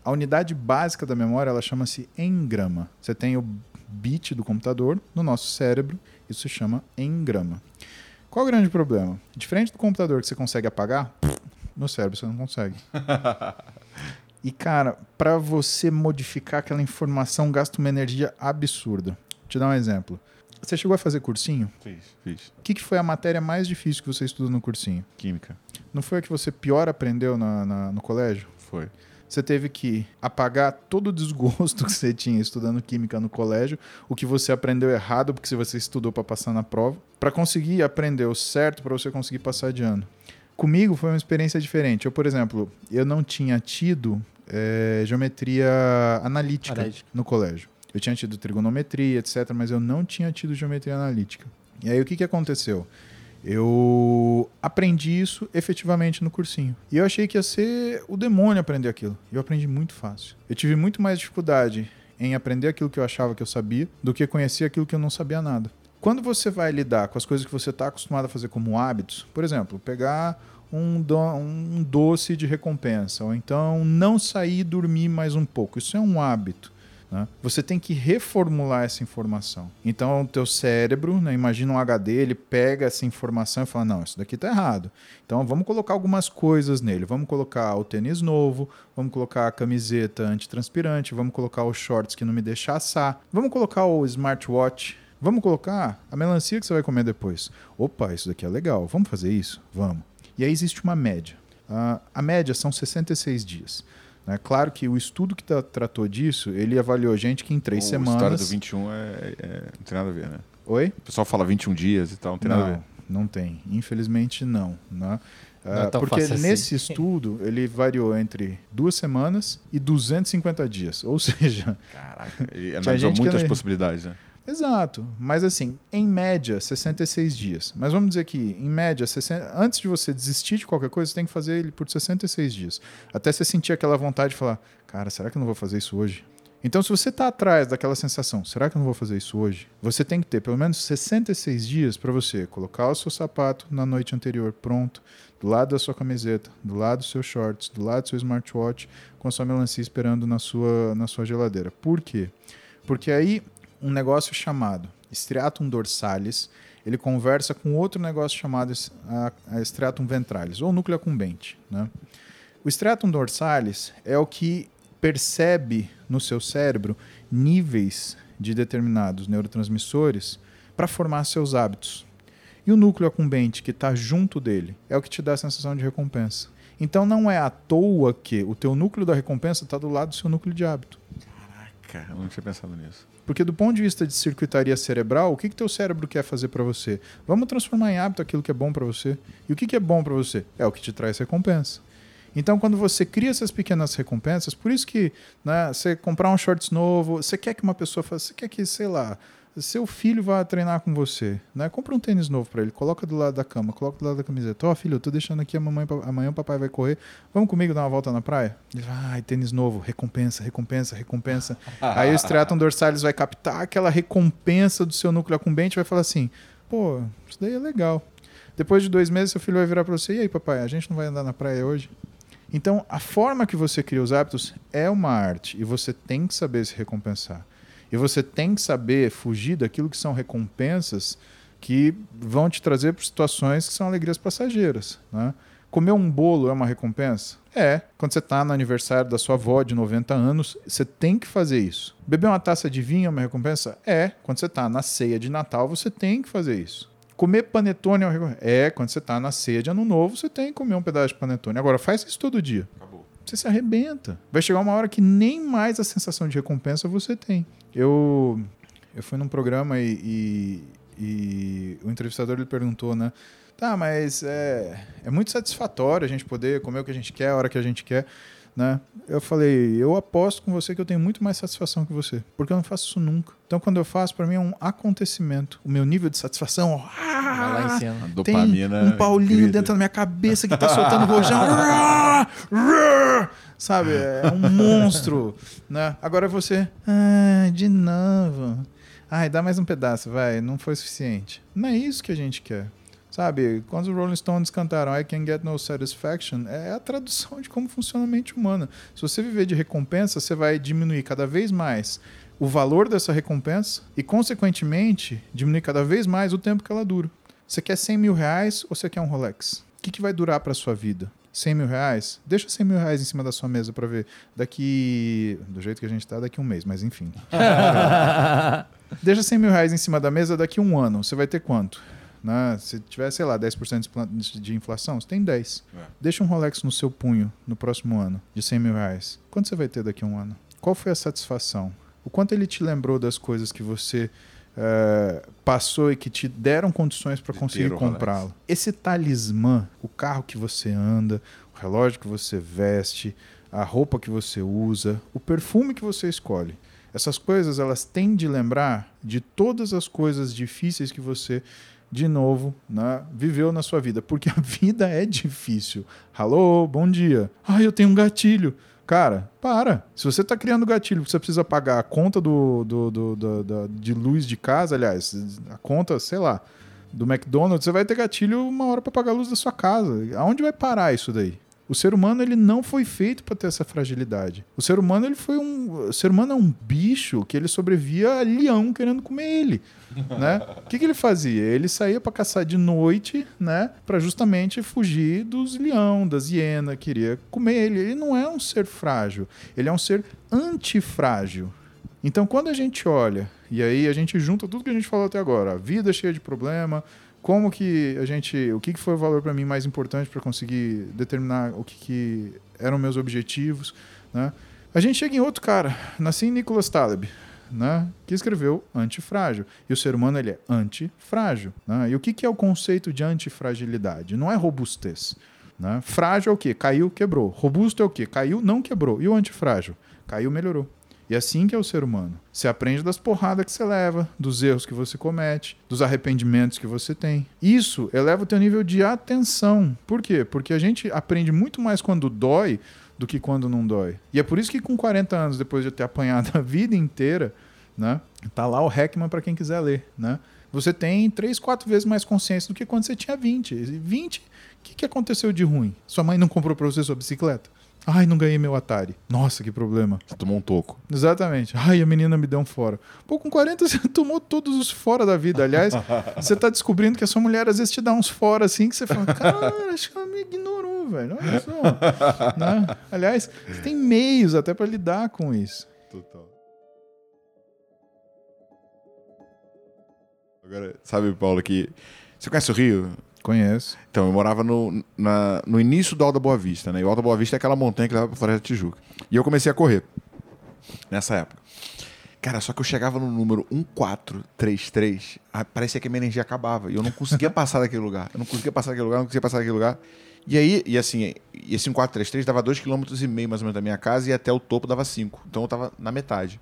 a unidade básica da memória ela chama-se engrama. Você tem o bit do computador no nosso cérebro, isso se chama engrama. Qual o grande problema? Diferente do computador que você consegue apagar, no cérebro você não consegue. E cara, para você modificar aquela informação gasta uma energia absurda. Vou te dar um exemplo. Você chegou a fazer cursinho? Fiz, fiz. O que, que foi a matéria mais difícil que você estudou no cursinho? Química. Não foi a que você pior aprendeu na, na, no colégio? Foi. Você teve que apagar todo o desgosto que você tinha estudando química no colégio, o que você aprendeu errado porque você estudou para passar na prova, para conseguir aprender o certo para você conseguir passar de ano. Comigo foi uma experiência diferente. Eu, por exemplo, eu não tinha tido é, geometria analítica, analítica no colégio. Eu tinha tido trigonometria, etc., mas eu não tinha tido geometria analítica. E aí o que, que aconteceu? Eu aprendi isso efetivamente no cursinho. E eu achei que ia ser o demônio aprender aquilo. E eu aprendi muito fácil. Eu tive muito mais dificuldade em aprender aquilo que eu achava que eu sabia do que conhecer aquilo que eu não sabia nada. Quando você vai lidar com as coisas que você está acostumado a fazer como hábitos, por exemplo, pegar um, do, um doce de recompensa, ou então não sair e dormir mais um pouco, isso é um hábito. Né? Você tem que reformular essa informação. Então, o teu cérebro, né, imagina um HD, ele pega essa informação e fala: não, isso daqui está errado. Então, vamos colocar algumas coisas nele. Vamos colocar o tênis novo, vamos colocar a camiseta antitranspirante, vamos colocar os shorts que não me deixam assar, vamos colocar o smartwatch. Vamos colocar a melancia que você vai comer depois. Opa, isso daqui é legal. Vamos fazer isso? Vamos. E aí existe uma média. Uh, a média são 66 dias. É claro que o estudo que tá, tratou disso, ele avaliou gente que em três o semanas. A história do 21 é, é, não tem nada a ver, né? Oi? O pessoal fala 21 dias e tal, não tem não, nada a ver. Não tem. Infelizmente, não. Né? Não é porque assim. nesse estudo ele variou entre duas semanas e 250 dias. Ou seja. Caraca, ele analisou muitas possibilidades, né? Exato, mas assim, em média, 66 dias. Mas vamos dizer que, em média, 60... antes de você desistir de qualquer coisa, você tem que fazer ele por 66 dias. Até você sentir aquela vontade de falar: cara, será que eu não vou fazer isso hoje? Então, se você está atrás daquela sensação, será que eu não vou fazer isso hoje? Você tem que ter pelo menos 66 dias para você colocar o seu sapato na noite anterior pronto, do lado da sua camiseta, do lado dos seus shorts, do lado do seu smartwatch, com a sua melancia esperando na sua, na sua geladeira. Por quê? Porque aí um negócio chamado striatum dorsalis, ele conversa com outro negócio chamado striatum ventralis, ou núcleo acumbente. Né? O striatum dorsalis é o que percebe no seu cérebro níveis de determinados neurotransmissores para formar seus hábitos. E o núcleo acumbente que está junto dele é o que te dá a sensação de recompensa. Então não é à toa que o teu núcleo da recompensa está do lado do seu núcleo de hábito. Caraca, eu não tinha pensado nisso. Porque do ponto de vista de circuitaria cerebral, o que que teu cérebro quer fazer para você? Vamos transformar em hábito aquilo que é bom para você. E o que que é bom para você? É o que te traz recompensa. Então, quando você cria essas pequenas recompensas, por isso que né, você comprar um shorts novo, você quer que uma pessoa faça, você quer que, sei lá, seu filho vá treinar com você, né? Compra um tênis novo para ele, coloca do lado da cama, coloca do lado da camiseta. Ó, oh, filho, eu tô deixando aqui, amanhã, amanhã o papai vai correr. Vamos comigo dar uma volta na praia? Ele vai, ai, tênis novo, recompensa, recompensa, recompensa. Aí o striatum dorsalis vai captar aquela recompensa do seu núcleo acumbente e vai falar assim, pô, isso daí é legal. Depois de dois meses, seu filho vai virar para você, e aí, papai, a gente não vai andar na praia hoje? Então, a forma que você cria os hábitos é uma arte e você tem que saber se recompensar. E você tem que saber fugir daquilo que são recompensas que vão te trazer para situações que são alegrias passageiras. Né? Comer um bolo é uma recompensa? É. Quando você está no aniversário da sua avó de 90 anos, você tem que fazer isso. Beber uma taça de vinho é uma recompensa? É. Quando você está na ceia de Natal, você tem que fazer isso. Comer panetone é uma recompensa? É. Quando você está na ceia de Ano Novo, você tem que comer um pedaço de panetone. Agora, faz isso todo dia. Acabou. Você se arrebenta. Vai chegar uma hora que nem mais a sensação de recompensa você tem. Eu, eu fui num programa e, e, e o entrevistador ele perguntou, né? Tá, mas é, é muito satisfatório a gente poder comer o que a gente quer, a hora que a gente quer. Né? Eu falei, eu aposto com você que eu tenho muito mais satisfação que você, porque eu não faço isso nunca. Então, quando eu faço, para mim é um acontecimento. O meu nível de satisfação, ó, lá em cima. A dopamina tem um Paulinho dentro da minha cabeça que tá soltando rojão. Sabe? É um monstro, né? Agora você, ah, de novo. Ai, dá mais um pedaço, vai. Não foi suficiente. Não é isso que a gente quer. Sabe, quando os Rolling Stones cantaram I Can Get No Satisfaction, é a tradução de como funciona a mente humana. Se você viver de recompensa, você vai diminuir cada vez mais o valor dessa recompensa e, consequentemente, diminuir cada vez mais o tempo que ela dura. Você quer 100 mil reais ou você quer um Rolex? O que, que vai durar para sua vida? 100 mil reais? Deixa 100 mil reais em cima da sua mesa para ver. Daqui. Do jeito que a gente está, daqui um mês, mas enfim. Deixa 100 mil reais em cima da mesa daqui um ano. Você vai ter quanto? Né? Se tiver, sei lá, 10% de inflação, você tem 10. É. Deixa um Rolex no seu punho no próximo ano, de 100 mil reais. Quanto você vai ter daqui a um ano? Qual foi a satisfação? O quanto ele te lembrou das coisas que você é, passou e que te deram condições para conseguir comprá-lo? Esse talismã, o carro que você anda, o relógio que você veste, a roupa que você usa, o perfume que você escolhe. Essas coisas elas têm de lembrar de todas as coisas difíceis que você de novo, né, viveu na sua vida. Porque a vida é difícil. Alô, bom dia. Ah, eu tenho um gatilho. Cara, para. Se você está criando gatilho, você precisa pagar a conta do, do, do, do, do, de luz de casa, aliás, a conta, sei lá, do McDonald's, você vai ter gatilho uma hora para pagar a luz da sua casa. Aonde vai parar isso daí? O ser humano ele não foi feito para ter essa fragilidade. O ser humano ele foi um, o ser humano é um bicho que ele sobrevia a leão querendo comer ele, né? O que, que ele fazia? Ele saía para caçar de noite, né? Para justamente fugir dos leão, das hienas, queria comer ele. Ele não é um ser frágil, ele é um ser antifrágil. Então, quando a gente olha e aí a gente junta tudo que a gente falou até agora, a vida cheia de problema, como que a gente, o que, que foi o valor para mim mais importante para conseguir determinar o que, que eram meus objetivos, né? A gente chega em outro cara, nasci em Nicholas Taleb, né, que escreveu antifrágil. E o ser humano ele é antifrágil. Né? E o que, que é o conceito de antifragilidade? Não é robustez. Né? Frágil é o quê? Caiu, quebrou. Robusto é o quê? Caiu, não quebrou. E o antifrágil? Caiu, melhorou. E assim que é o ser humano. Você aprende das porradas que você leva, dos erros que você comete, dos arrependimentos que você tem. Isso eleva o teu nível de atenção. Por quê? Porque a gente aprende muito mais quando dói do que quando não dói. E é por isso que com 40 anos, depois de ter apanhado a vida inteira, né, tá lá o Heckman para quem quiser ler, né? Você tem três, quatro vezes mais consciência do que quando você tinha 20. 20, o que, que aconteceu de ruim? Sua mãe não comprou para você sua bicicleta? Ai, não ganhei meu Atari. Nossa, que problema. Você tomou um toco. Exatamente. Ai, a menina me deu um fora. Pô, com 40 você tomou todos os fora da vida. Aliás, você tá descobrindo que a sua mulher às vezes te dá uns fora assim que você fala, cara, acho que ela me ignorou, velho. Olha só. né? Aliás, você tem meios até para lidar com isso. Total. Agora, sabe, Paulo, que você conhece o Rio? Conheço. Então, eu morava no, na- no início do Alto da Boa Vista, né? E o Alto da Boa Vista é aquela montanha que leva pra Floresta Tijuca. E eu comecei a correr nessa época. Cara, só que eu chegava no número 1433, ah, parecia que a minha energia acabava. E eu não conseguia passar daquele lugar. Eu não conseguia passar daquele lugar, não conseguia passar daquele lugar. E aí, e assim, esse 1433 dava 2,5 km mais ou menos da minha casa e até o topo dava 5. Então eu tava na metade.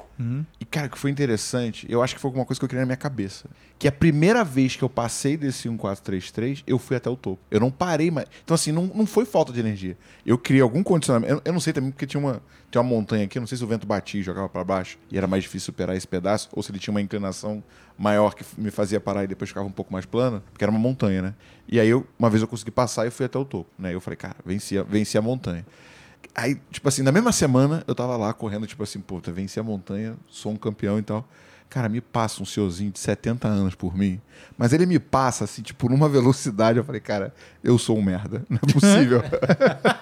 E, cara, o que foi interessante, eu acho que foi alguma coisa que eu criei na minha cabeça. Que a primeira vez que eu passei desse 1433, eu fui até o topo. Eu não parei mais. Então, assim, não, não foi falta de energia. Eu criei algum condicionamento. Eu, eu não sei também porque tinha uma, tinha uma montanha aqui, não sei se o vento batia e jogava pra baixo e era mais difícil superar esse pedaço, ou se ele tinha uma inclinação maior que me fazia parar e depois ficava um pouco mais plana, porque era uma montanha, né? E aí, eu, uma vez eu consegui passar e fui até o topo, né? Eu falei, cara, venci a, venci a montanha. Aí, tipo assim, na mesma semana, eu tava lá correndo, tipo assim, puta, venci a montanha, sou um campeão e tal. Cara, me passa um senhorzinho de 70 anos por mim. Mas ele me passa, assim, tipo, numa velocidade. Eu falei, cara, eu sou um merda. Não é possível.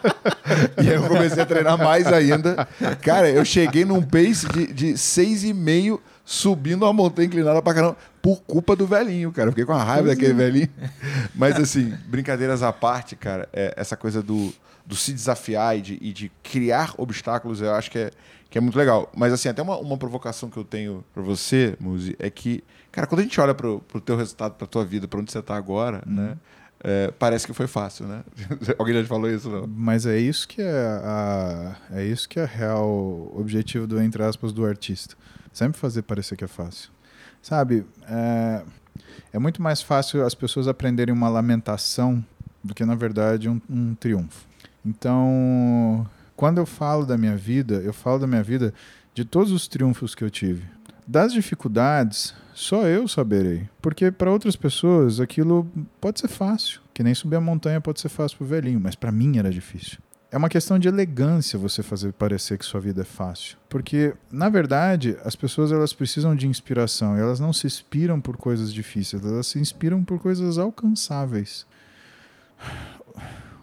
e aí eu comecei a treinar mais ainda. Cara, eu cheguei num pace de, de 6,5 subindo uma montanha inclinada pra caramba por culpa do velhinho, cara. Eu fiquei com a raiva daquele velhinho. Mas, assim, brincadeiras à parte, cara, é essa coisa do, do se desafiar e de, e de criar obstáculos, eu acho que é, que é muito legal. Mas, assim, até uma, uma provocação que eu tenho pra você, Muzi, é que, cara, quando a gente olha pro, pro teu resultado, pra tua vida, pra onde você tá agora, né? é, parece que foi fácil, né? Alguém já te falou isso, não? Mas é isso que é a, é isso que é real objetivo do entre aspas do artista. Sempre fazer parecer que é fácil. Sabe, é, é muito mais fácil as pessoas aprenderem uma lamentação do que na verdade um, um triunfo. Então, quando eu falo da minha vida, eu falo da minha vida de todos os triunfos que eu tive. Das dificuldades, só eu saberei. Porque para outras pessoas aquilo pode ser fácil. Que nem subir a montanha pode ser fácil pro velhinho, mas para mim era difícil. É uma questão de elegância você fazer parecer que sua vida é fácil. Porque, na verdade, as pessoas elas precisam de inspiração elas não se inspiram por coisas difíceis, elas se inspiram por coisas alcançáveis.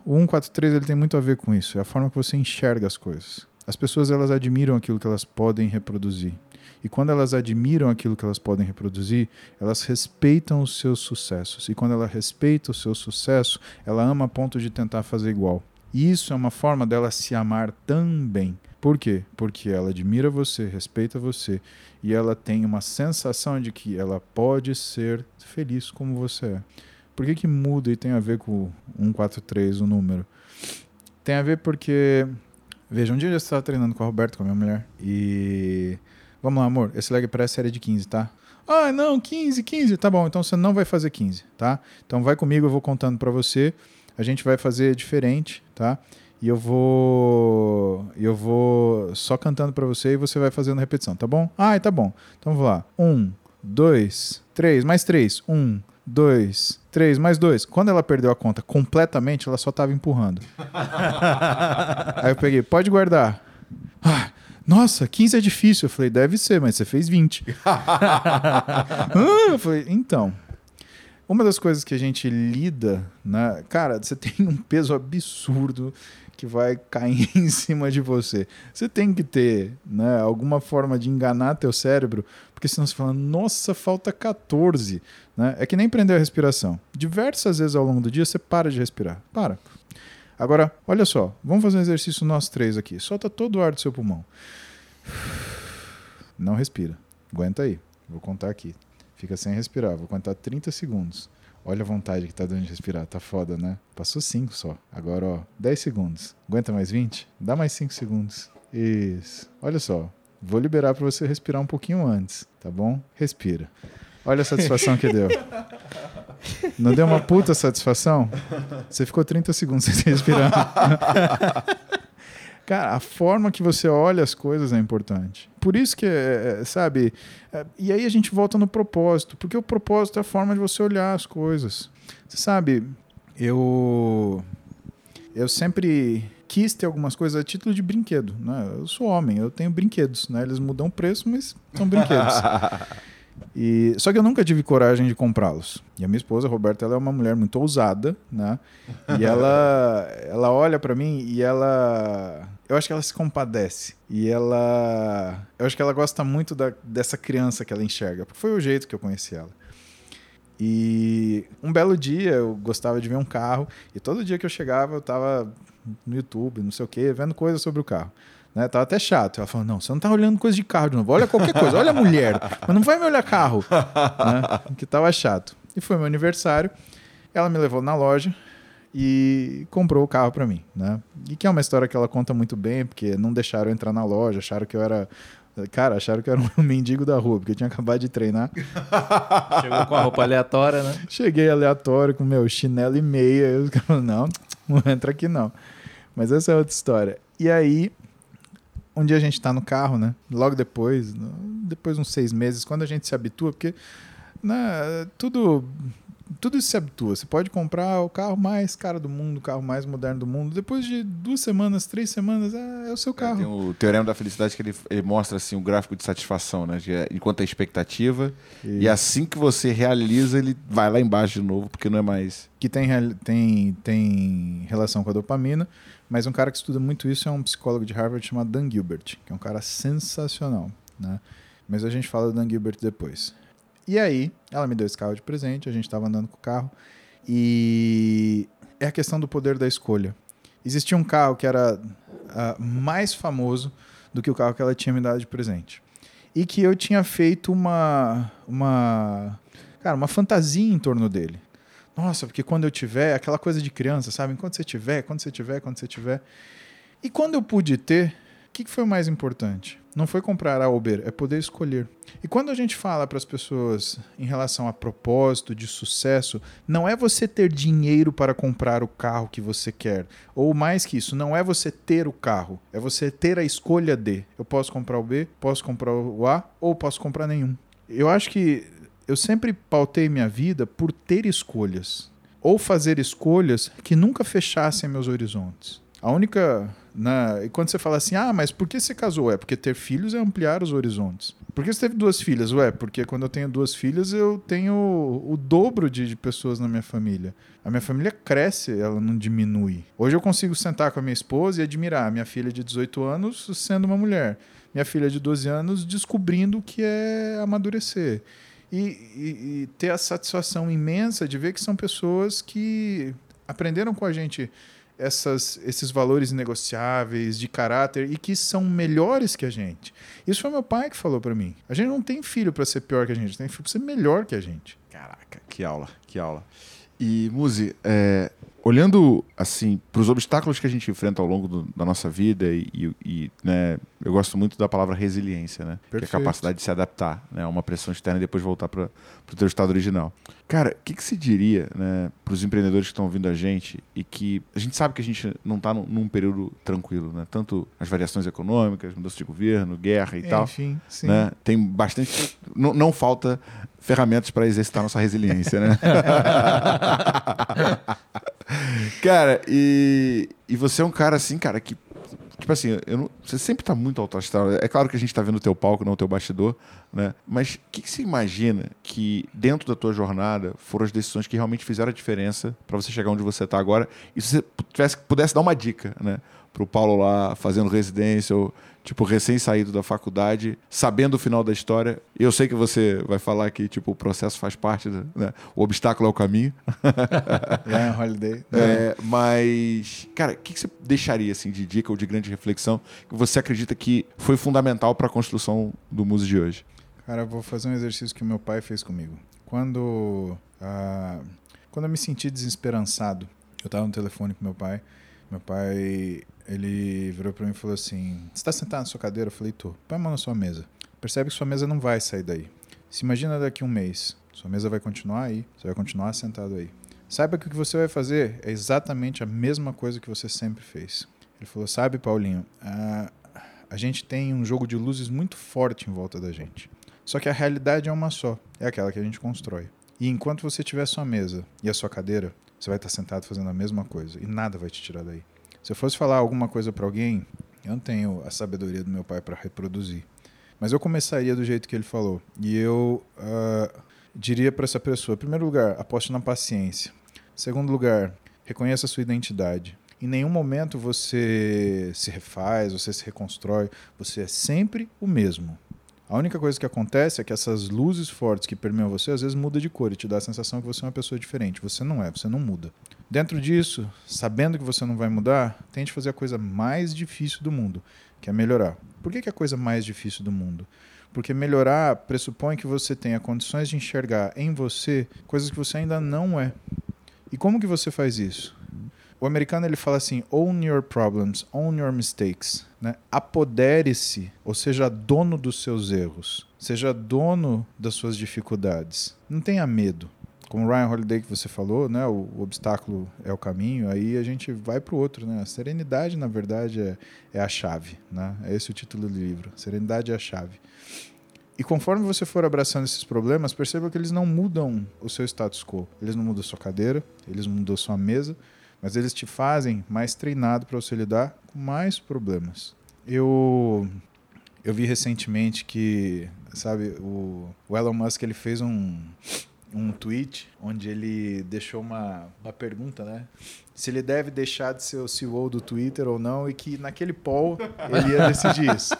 O 143 ele tem muito a ver com isso, é a forma que você enxerga as coisas. As pessoas elas admiram aquilo que elas podem reproduzir. E quando elas admiram aquilo que elas podem reproduzir, elas respeitam os seus sucessos. E quando ela respeita o seu sucesso, ela ama a ponto de tentar fazer igual. E isso é uma forma dela se amar também. Por quê? Porque ela admira você, respeita você e ela tem uma sensação de que ela pode ser feliz como você é. Por que, que muda e tem a ver com o 143, o número? Tem a ver porque. Veja, um dia eu estava treinando com a Roberta, com a minha mulher, e. Vamos lá, amor, esse leg press era de 15, tá? Ah, não, 15, 15. Tá bom, então você não vai fazer 15, tá? Então vai comigo, eu vou contando para você. A gente vai fazer diferente, tá? E eu vou eu vou só cantando para você e você vai fazendo repetição, tá bom? Ah, tá bom. Então vamos lá. Um, dois, três, mais três. Um, dois, três, mais dois. Quando ela perdeu a conta completamente, ela só tava empurrando. Aí eu peguei, pode guardar. Ah, nossa, 15 é difícil. Eu falei, deve ser, mas você fez 20. ah, eu falei, então. Uma das coisas que a gente lida, né? Cara, você tem um peso absurdo que vai cair em cima de você. Você tem que ter, né, alguma forma de enganar teu cérebro, porque senão você fala, nossa, falta 14, né? É que nem prender a respiração. Diversas vezes ao longo do dia você para de respirar. Para. Agora, olha só, vamos fazer um exercício nós três aqui. Solta todo o ar do seu pulmão. Não respira. Aguenta aí. Vou contar aqui. Fica sem respirar. Vou contar 30 segundos. Olha a vontade que tá dando de respirar. Tá foda, né? Passou 5 só. Agora, ó, 10 segundos. Aguenta mais 20? Dá mais 5 segundos. Isso. Olha só. Vou liberar para você respirar um pouquinho antes, tá bom? Respira. Olha a satisfação que deu. Não deu uma puta satisfação? Você ficou 30 segundos sem respirar. Cara, a forma que você olha as coisas é importante. Por isso que, é, é, sabe? é, e aí a gente volta no propósito, porque o propósito é a forma de você olhar as coisas. Você sabe, eu eu sempre quis ter algumas coisas a título de brinquedo, né? Eu sou homem, eu tenho brinquedos, né? Eles mudam o preço, mas são brinquedos. E, só que eu nunca tive coragem de comprá-los. E a minha esposa, a Roberta, ela é uma mulher muito ousada, né? E ela, ela olha pra mim e ela. Eu acho que ela se compadece. E ela. Eu acho que ela gosta muito da, dessa criança que ela enxerga. Porque foi o jeito que eu conheci ela. E um belo dia eu gostava de ver um carro e todo dia que eu chegava eu tava no YouTube, não sei o quê, vendo coisas sobre o carro. Né? Tava até chato. Ela falou: Não, você não tá olhando coisa de carro de novo. Olha qualquer coisa, olha a mulher. Mas não vai me olhar carro. né? Que tava chato. E foi meu aniversário. Ela me levou na loja e comprou o carro para mim. Né? E que é uma história que ela conta muito bem, porque não deixaram eu entrar na loja, acharam que eu era. Cara, acharam que eu era um mendigo da rua, porque eu tinha acabado de treinar. Chegou com a roupa aleatória, né? Cheguei aleatório com meu chinelo e meia. Eu falei, não, não entra aqui não. Mas essa é outra história. E aí, um dia a gente tá no carro, né? Logo depois, depois de uns seis meses, quando a gente se habitua, porque né, tudo tudo isso se habitua. Você pode comprar o carro mais caro do mundo, o carro mais moderno do mundo. Depois de duas semanas, três semanas, é, é o seu carro. É, tem o teorema da felicidade que ele, ele mostra assim o um gráfico de satisfação, né? É, enquanto a expectativa. E assim que você realiza, ele vai lá embaixo de novo, porque não é mais. Que tem, tem, tem relação com a dopamina. Mas um cara que estuda muito isso é um psicólogo de Harvard chamado Dan Gilbert, que é um cara sensacional, né? Mas a gente fala do Dan Gilbert depois. E aí, ela me deu esse carro de presente, a gente estava andando com o carro e é a questão do poder da escolha. Existia um carro que era uh, mais famoso do que o carro que ela tinha me dado de presente. E que eu tinha feito uma uma cara, uma fantasia em torno dele. Nossa, porque quando eu tiver, aquela coisa de criança, sabe? Enquanto você tiver, quando você tiver, quando você tiver. E quando eu pude ter, que, que foi o mais importante? Não foi comprar a Uber, é poder escolher. E quando a gente fala para as pessoas em relação a propósito, de sucesso, não é você ter dinheiro para comprar o carro que você quer. Ou mais que isso, não é você ter o carro, é você ter a escolha de. Eu posso comprar o B, posso comprar o A ou posso comprar nenhum. Eu acho que eu sempre pautei minha vida por ter escolhas ou fazer escolhas que nunca fechassem meus horizontes. A única. Né, e quando você fala assim, ah, mas por que você casou? É porque ter filhos é ampliar os horizontes. Por que você teve duas filhas? Ué, porque quando eu tenho duas filhas, eu tenho o dobro de, de pessoas na minha família. A minha família cresce, ela não diminui. Hoje eu consigo sentar com a minha esposa e admirar a minha filha de 18 anos sendo uma mulher. Minha filha de 12 anos descobrindo o que é amadurecer e, e, e ter a satisfação imensa de ver que são pessoas que aprenderam com a gente essas, esses valores negociáveis de caráter e que são melhores que a gente. Isso foi meu pai que falou para mim. A gente não tem filho para ser pior que a gente, tem filho para ser melhor que a gente. Caraca, que aula, que aula. E Muzi, é, olhando assim para os obstáculos que a gente enfrenta ao longo do, da nossa vida e, e, e, né, eu gosto muito da palavra resiliência, né, que é a capacidade de se adaptar, né, a uma pressão externa e depois voltar para o teu estado original. Cara, o que, que se diria, né, para os empreendedores que estão ouvindo a gente e que a gente sabe que a gente não está num, num, período tranquilo, né, tanto as variações econômicas, mudança de governo, guerra e Enfim, tal, Enfim, sim. Né, tem bastante, não, não falta ferramentas para exercitar nossa resiliência, né? cara, e, e você é um cara assim, cara, que. Tipo assim, não, você sempre tá muito alto astral. É claro que a gente tá vendo o teu palco, não o teu bastidor, né? Mas o que, que você imagina que dentro da tua jornada foram as decisões que realmente fizeram a diferença para você chegar onde você tá agora? E se você tivesse, pudesse dar uma dica, né? Pro Paulo lá fazendo residência ou tipo, recém-saído da faculdade, sabendo o final da história. Eu sei que você vai falar que, tipo, o processo faz parte, do, né? o obstáculo é o caminho. É, holiday. É, mas, cara, o que, que você deixaria, assim, de dica ou de grande reflexão que você acredita que foi fundamental para a construção do Muso de hoje? Cara, eu vou fazer um exercício que meu pai fez comigo. Quando, ah, quando eu me senti desesperançado, eu estava no telefone com meu pai, meu pai ele virou para mim e falou assim: Você está sentado na sua cadeira? Eu falei: Tô. Põe a mão na sua mesa. Percebe que sua mesa não vai sair daí. Se imagina daqui um mês. Sua mesa vai continuar aí. Você vai continuar sentado aí. Saiba que o que você vai fazer é exatamente a mesma coisa que você sempre fez. Ele falou: Sabe, Paulinho, a, a gente tem um jogo de luzes muito forte em volta da gente. Só que a realidade é uma só. É aquela que a gente constrói. E enquanto você tiver sua mesa e a sua cadeira, você vai estar sentado fazendo a mesma coisa. E nada vai te tirar daí. Se eu fosse falar alguma coisa para alguém, eu não tenho a sabedoria do meu pai para reproduzir. Mas eu começaria do jeito que ele falou. E eu uh, diria para essa pessoa: em primeiro lugar, aposte na paciência. Em segundo lugar, reconheça a sua identidade. Em nenhum momento você se refaz, você se reconstrói, você é sempre o mesmo. A única coisa que acontece é que essas luzes fortes que permeiam você às vezes muda de cor e te dá a sensação que você é uma pessoa diferente. Você não é, você não muda. Dentro disso, sabendo que você não vai mudar, tente fazer a coisa mais difícil do mundo, que é melhorar. Por que, é a coisa mais difícil do mundo? Porque melhorar pressupõe que você tenha condições de enxergar em você coisas que você ainda não é. E como que você faz isso? O americano ele fala assim: own your problems, own your mistakes. Né? Apodere-se, ou seja dono dos seus erros, seja dono das suas dificuldades. Não tenha medo. Como o Ryan Holiday que você falou, né? O, o obstáculo é o caminho, aí a gente vai para o outro. Né? A serenidade, na verdade, é, é a chave. Né? É esse o título do livro. Serenidade é a chave. E conforme você for abraçando esses problemas, perceba que eles não mudam o seu status quo. Eles não mudam sua cadeira, eles não mudam sua mesa, mas eles te fazem mais treinado para você lidar com mais problemas. Eu eu vi recentemente que, sabe, o, o Elon Musk ele fez um um tweet onde ele deixou uma, uma pergunta, né? Se ele deve deixar de ser o CEO do Twitter ou não, e que naquele poll ele ia decidir isso.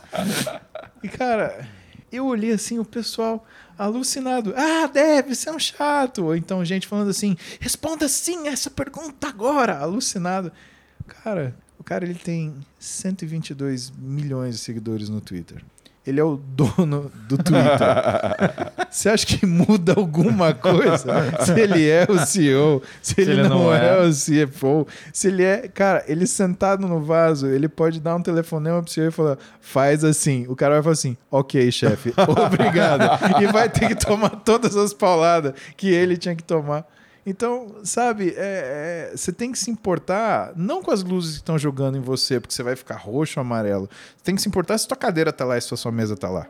E cara, eu olhei assim, o pessoal alucinado. Ah, deve ser um chato. Ou então gente falando assim, responda sim essa pergunta agora. Alucinado. Cara, o cara ele tem 122 milhões de seguidores no Twitter ele é o dono do Twitter. Você acha que muda alguma coisa? se ele é o CEO, se, se ele, ele, não, não é. é. o CFO, se ele é. Cara, ele sentado no vaso, ele pode dar um telefonema pro CEO e falar: faz assim. O cara vai falar assim: ok, chefe, obrigado. e vai ter que tomar todas as pauladas que ele tinha que tomar. Então, sabe, é, é, você tem que se importar não com as luzes que estão jogando em você, porque você vai ficar roxo ou amarelo. Você tem que se importar se sua cadeira está lá e se a sua mesa está lá.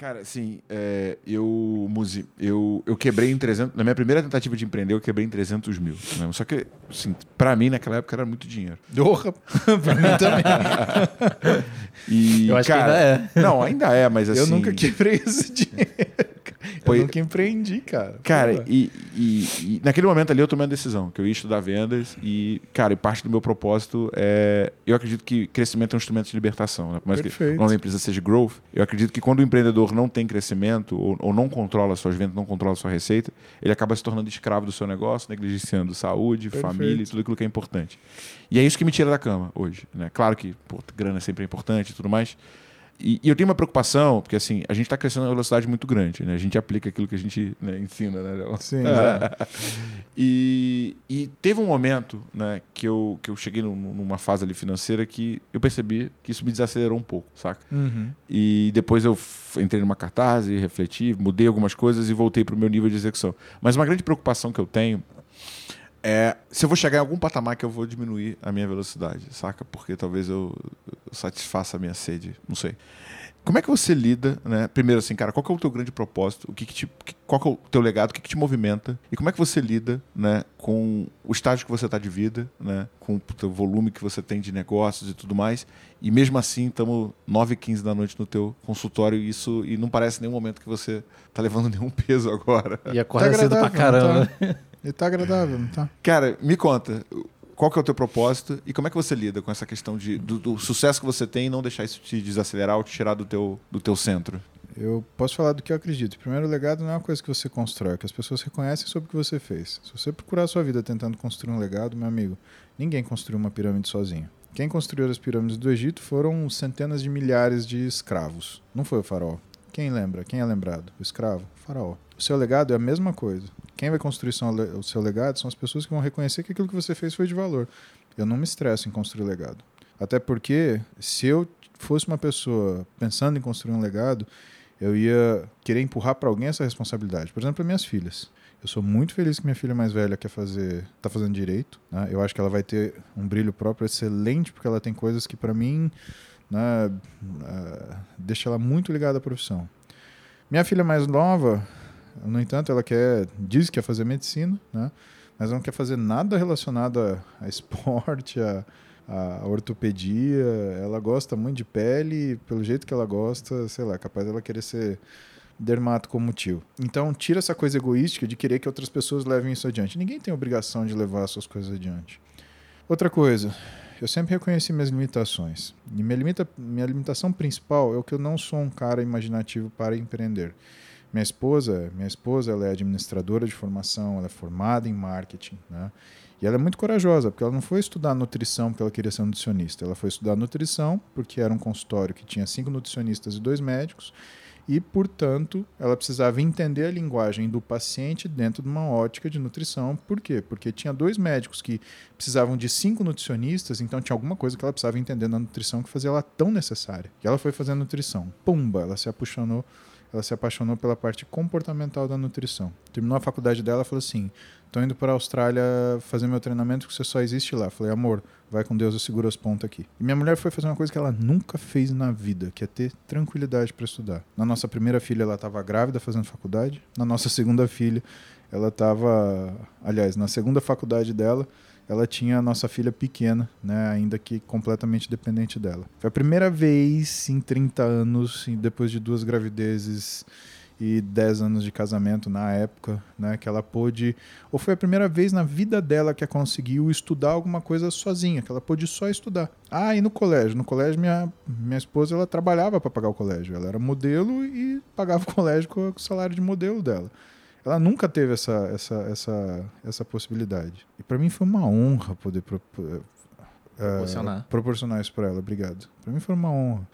Cara, assim, é, eu, Muzi, eu, eu quebrei em 300. Na minha primeira tentativa de empreender, eu quebrei em 300 mil. Né? Só que, assim, pra mim, naquela época, era muito dinheiro. Porra! pra mim também. e, eu acho cara, que ainda é. Não, ainda é, mas assim. Eu nunca quebrei esse dinheiro. Eu nunca empreendi, cara. Cara, e, e, e, naquele momento ali eu tomei uma decisão, que eu ia estudar vendas e, cara, e parte do meu propósito é... Eu acredito que crescimento é um instrumento de libertação, né? Por mais Perfeito. que o nome da empresa seja growth, eu acredito que quando o empreendedor não tem crescimento ou, ou não controla suas vendas, não controla sua receita, ele acaba se tornando escravo do seu negócio, negligenciando saúde, Perfeito. família e tudo aquilo que é importante. E é isso que me tira da cama hoje, né? Claro que, pô, grana sempre é importante e tudo mais, e, e, eu tenho uma preocupação, porque assim, a gente está crescendo a uma velocidade muito grande, né? A gente aplica aquilo que a gente né, ensina, né? Sim. É. e, e, teve um momento, né, que eu, que eu cheguei numa fase ali financeira que eu percebi que isso me desacelerou um pouco, saca? Uhum. E depois eu entrei numa cartaz e refleti, mudei algumas coisas e voltei para o meu nível de execução. Mas uma grande preocupação que eu tenho é se eu vou chegar em algum patamar que eu vou diminuir a minha velocidade, saca? Porque talvez eu, eu satisfaça a minha sede, não sei. Como é que você lida, né? Primeiro assim, cara, qual é o teu grande propósito? O que, que te, qual é o teu legado? O que, que te movimenta? E como é que você lida, né, com o estágio que você está de vida, né, com o teu volume que você tem de negócios e tudo mais? E mesmo assim, estamos 9 e 15 da noite no teu consultório e isso e não parece nenhum momento que você está levando nenhum peso agora. E acorda tá cedo pra caramba. Tá? Ele tá agradável, não tá? Cara, me conta, qual que é o teu propósito e como é que você lida com essa questão de, do, do, sucesso que você tem e não deixar isso te desacelerar ou te tirar do teu, do teu centro? Eu posso falar do que eu acredito. Primeiro, o legado não é uma coisa que você constrói, é que as pessoas reconhecem sobre o que você fez. Se você procurar a sua vida tentando construir um legado, meu amigo, ninguém construiu uma pirâmide sozinho. Quem construiu as pirâmides do Egito foram centenas de milhares de escravos. Não foi o faraó. Quem lembra? Quem é lembrado? O escravo? O faraó. O seu legado é a mesma coisa. Quem vai construir o seu legado são as pessoas que vão reconhecer que aquilo que você fez foi de valor. Eu não me estresso em construir legado. Até porque, se eu fosse uma pessoa pensando em construir um legado, eu ia querer empurrar para alguém essa responsabilidade. Por exemplo, para minhas filhas. Eu sou muito feliz que minha filha mais velha quer fazer, está fazendo direito. Né? Eu acho que ela vai ter um brilho próprio excelente porque ela tem coisas que para mim né, uh, deixa ela muito ligada à profissão. Minha filha mais nova, no entanto, ela quer, diz que quer fazer medicina, né? mas não quer fazer nada relacionado a, a esporte, a, a, ortopedia. Ela gosta muito de pele, pelo jeito que ela gosta, sei lá, capaz dela querer ser dermato como tio. Então, tira essa coisa egoística de querer que outras pessoas levem isso adiante. Ninguém tem obrigação de levar as suas coisas adiante. Outra coisa, eu sempre reconheci minhas limitações. E minha, limita, minha limitação principal é o que eu não sou um cara imaginativo para empreender. Minha esposa, minha esposa, ela é administradora de formação, ela é formada em marketing, né? E ela é muito corajosa, porque ela não foi estudar nutrição porque ela queria ser nutricionista. Ela foi estudar nutrição porque era um consultório que tinha cinco nutricionistas e dois médicos e, portanto, ela precisava entender a linguagem do paciente dentro de uma ótica de nutrição. Por quê? Porque tinha dois médicos que precisavam de cinco nutricionistas, então tinha alguma coisa que ela precisava entender na nutrição que fazia ela tão necessária. E ela foi fazer nutrição. Pumba, ela se apaixonou, ela se apaixonou pela parte comportamental da nutrição. Terminou a faculdade dela, falou assim: "Tô indo para a Austrália fazer meu treinamento que você só existe lá". Falei: "Amor, vai com Deus, eu seguro as pontas aqui". E minha mulher foi fazer uma coisa que ela nunca fez na vida, que é ter tranquilidade para estudar. Na nossa primeira filha ela estava grávida fazendo faculdade, na nossa segunda filha ela estava, aliás, na segunda faculdade dela, ela tinha a nossa filha pequena, né, ainda que completamente dependente dela. Foi a primeira vez em 30 anos, depois de duas gravidezes e 10 anos de casamento na época, né, que ela pôde, ou foi a primeira vez na vida dela que ela conseguiu estudar alguma coisa sozinha, que ela pôde só estudar. Ah, e no colégio, no colégio minha minha esposa ela trabalhava para pagar o colégio, ela era modelo e pagava o colégio com o salário de modelo dela. Ela nunca teve essa, essa, essa, essa possibilidade. E para mim foi uma honra poder pro, uh, Proporcionar. proporcionar isso para ela. Obrigado. Para mim foi uma honra.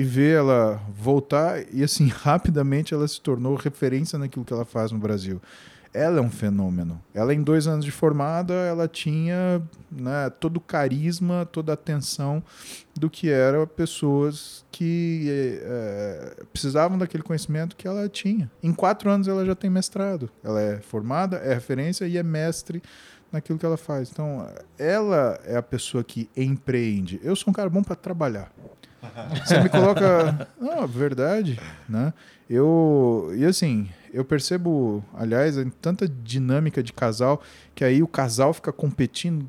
E ver ela voltar e assim rapidamente ela se tornou referência naquilo que ela faz no Brasil. Ela é um fenômeno. Ela em dois anos de formada ela tinha né, todo o carisma, toda a atenção do que eram pessoas que é, precisavam daquele conhecimento que ela tinha. Em quatro anos ela já tem mestrado. Ela é formada, é referência e é mestre naquilo que ela faz. Então, ela é a pessoa que empreende. Eu sou um cara bom para trabalhar. Você me coloca. Não, verdade, né? Eu. E assim, eu percebo, aliás, tanta dinâmica de casal que aí o casal fica competindo.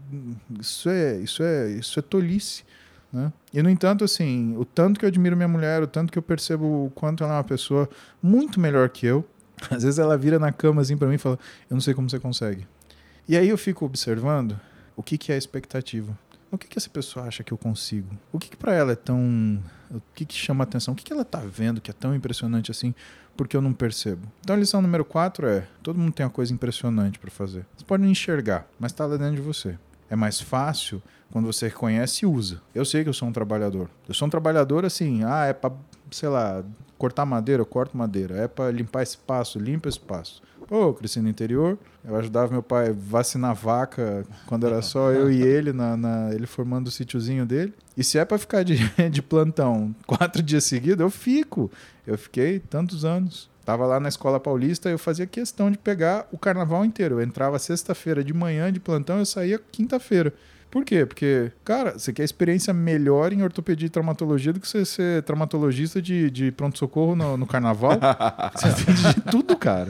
Isso é, isso é, isso é tolice. Né? E no entanto, assim, o tanto que eu admiro minha mulher, o tanto que eu percebo o quanto ela é uma pessoa muito melhor que eu. Às vezes ela vira na cama assim para mim e fala: "Eu não sei como você consegue". E aí eu fico observando o que, que é a expectativa. O que, que essa pessoa acha que eu consigo? O que, que para ela é tão. O que, que chama atenção? O que, que ela tá vendo que é tão impressionante assim? Porque eu não percebo. Então a lição número 4 é: todo mundo tem uma coisa impressionante para fazer. Você pode não enxergar, mas está lá dentro de você. É mais fácil quando você reconhece e usa. Eu sei que eu sou um trabalhador. Eu sou um trabalhador assim, ah, é para, sei lá, cortar madeira, eu corto madeira. É para limpar espaço, limpa espaço. Pô, eu cresci no interior, eu ajudava meu pai a vacinar vaca quando era só eu e ele, na, na ele formando o sítiozinho dele. E se é para ficar de, de plantão quatro dias seguidos, eu fico. Eu fiquei tantos anos. Tava lá na escola paulista, eu fazia questão de pegar o carnaval inteiro. Eu entrava sexta-feira de manhã de plantão, eu saía quinta-feira. Por quê? Porque, cara, você quer experiência melhor em ortopedia e traumatologia do que você ser traumatologista de, de pronto-socorro no, no, carnaval. você atende de tudo, cara.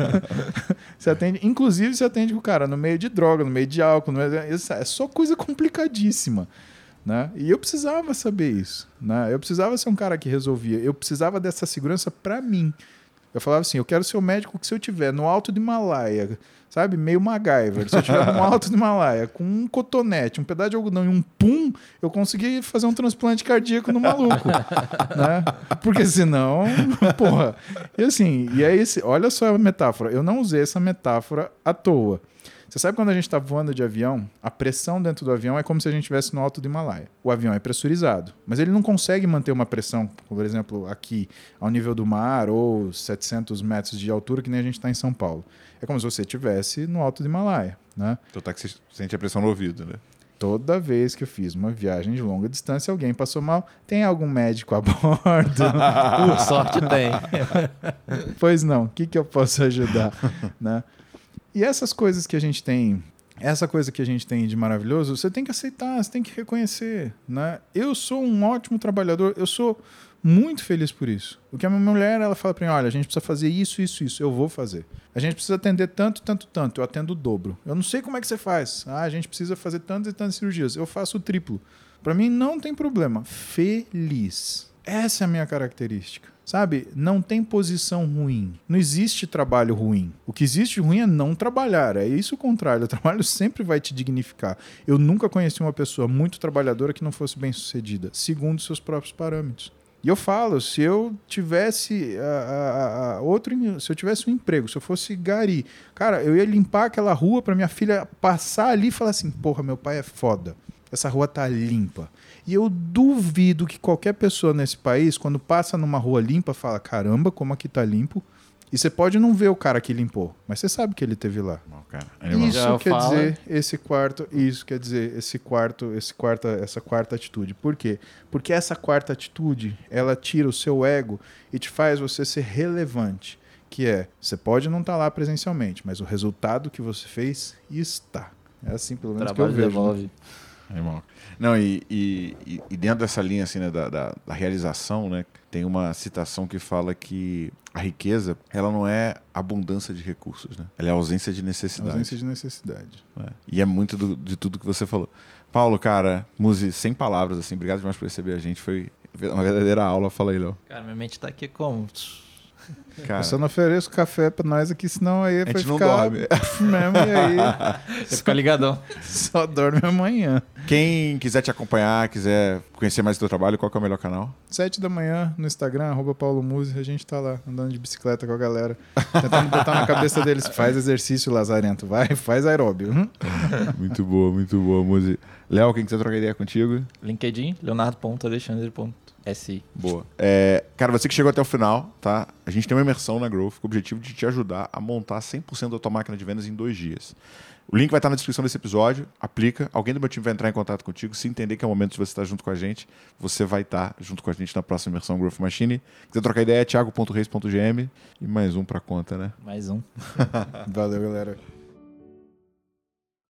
você atende, inclusive, você atende com o cara no meio de droga, no meio de álcool. Meio, é só coisa complicadíssima. Né? E eu precisava saber isso. Né? Eu precisava ser um cara que resolvia. Eu precisava dessa segurança para mim. Eu falava assim: eu quero ser o médico que, se eu tiver no alto do Himalaia, sabe, meio MacGyver, se eu tiver no alto do Himalaia com um cotonete, um pedaço de algodão e um pum, eu consegui fazer um transplante cardíaco no maluco. né? Porque senão, porra. E assim, e é esse, olha só a metáfora. Eu não usei essa metáfora à toa. Você sabe quando a gente está voando de avião, a pressão dentro do avião é como se a gente estivesse no alto do Himalaia. O avião é pressurizado, mas ele não consegue manter uma pressão, por exemplo, aqui ao nível do mar ou 700 metros de altura, que nem a gente está em São Paulo. É como se você estivesse no alto do Himalaia. Né? Então tá que você sente a pressão no ouvido, né? Toda vez que eu fiz uma viagem de longa distância, alguém passou mal. Tem algum médico a bordo? Por sorte tem. pois não. O que, que eu posso ajudar? né? E essas coisas que a gente tem, essa coisa que a gente tem de maravilhoso, você tem que aceitar, você tem que reconhecer, né? Eu sou um ótimo trabalhador, eu sou muito feliz por isso. O que a minha mulher, ela fala para mim, olha, a gente precisa fazer isso, isso, isso, eu vou fazer. A gente precisa atender tanto, tanto, tanto, eu atendo o dobro. Eu não sei como é que você faz. Ah, a gente precisa fazer tantas e tantas cirurgias, eu faço o triplo. Para mim não tem problema. Feliz. Essa é a minha característica. Sabe? Não tem posição ruim. Não existe trabalho ruim. O que existe ruim é não trabalhar. É isso o contrário. O trabalho sempre vai te dignificar. Eu nunca conheci uma pessoa muito trabalhadora que não fosse bem sucedida, segundo seus próprios parâmetros. E eu falo, se eu tivesse a, a, a outro, se eu tivesse um emprego, se eu fosse gari, cara, eu ia limpar aquela rua para minha filha passar ali e falar assim, porra, meu pai é foda. Essa rua tá limpa. E eu duvido que qualquer pessoa nesse país, quando passa numa rua limpa, fala: caramba, como aqui tá limpo. E você pode não ver o cara que limpou, mas você sabe que ele teve lá. Isso Já quer fala. dizer esse quarto, isso quer dizer esse quarto, esse quarta, essa quarta atitude. Por quê? Porque essa quarta atitude, ela tira o seu ego e te faz você ser relevante, que é, você pode não estar lá presencialmente, mas o resultado que você fez está. É assim pelo menos Trabalho que eu vejo. né? Irmão. Não, e, e, e- e dentro dessa linha assim, né, da, da, da realização, né, tem uma citação que fala que a riqueza ela não é abundância de recursos, né? Ela é ausência de necessidade. Ausência de necessidade. É. E é muito do- de tudo que você falou. Paulo, cara, Muzi, sem palavras, assim, obrigado demais por receber a gente. Foi uma verdadeira aula. Fala aí, Léo. Cara, minha mente tá aqui como? Cara, Eu só não ofereço café pra nós aqui, senão aí a vai gente não ficar dorme. mesmo e aí Você fica ligadão. só dorme amanhã. Quem quiser te acompanhar, quiser conhecer mais do teu trabalho, qual que é o melhor canal? Sete da manhã no Instagram, arroba Paulo a gente tá lá andando de bicicleta com a galera, tentando botar na cabeça deles, faz exercício, Lazarento, vai, faz aeróbio. Muito boa, muito boa, Muzi. Léo, quem quiser trocar ideia contigo? LinkedIn, leonardo.alexandre.si. Boa. É, cara, você que chegou até o final, tá? A gente tem uma imersão na Growth com o objetivo de te ajudar a montar 100% da tua máquina de vendas em dois dias. O link vai estar na descrição desse episódio. Aplica. Alguém do meu time vai entrar em contato contigo. Se entender que é o momento de você estar junto com a gente, você vai estar junto com a gente na próxima imersão Growth Machine. Quiser trocar ideia, é thiago.reis.gm. E mais um pra conta, né? Mais um. Valeu, galera.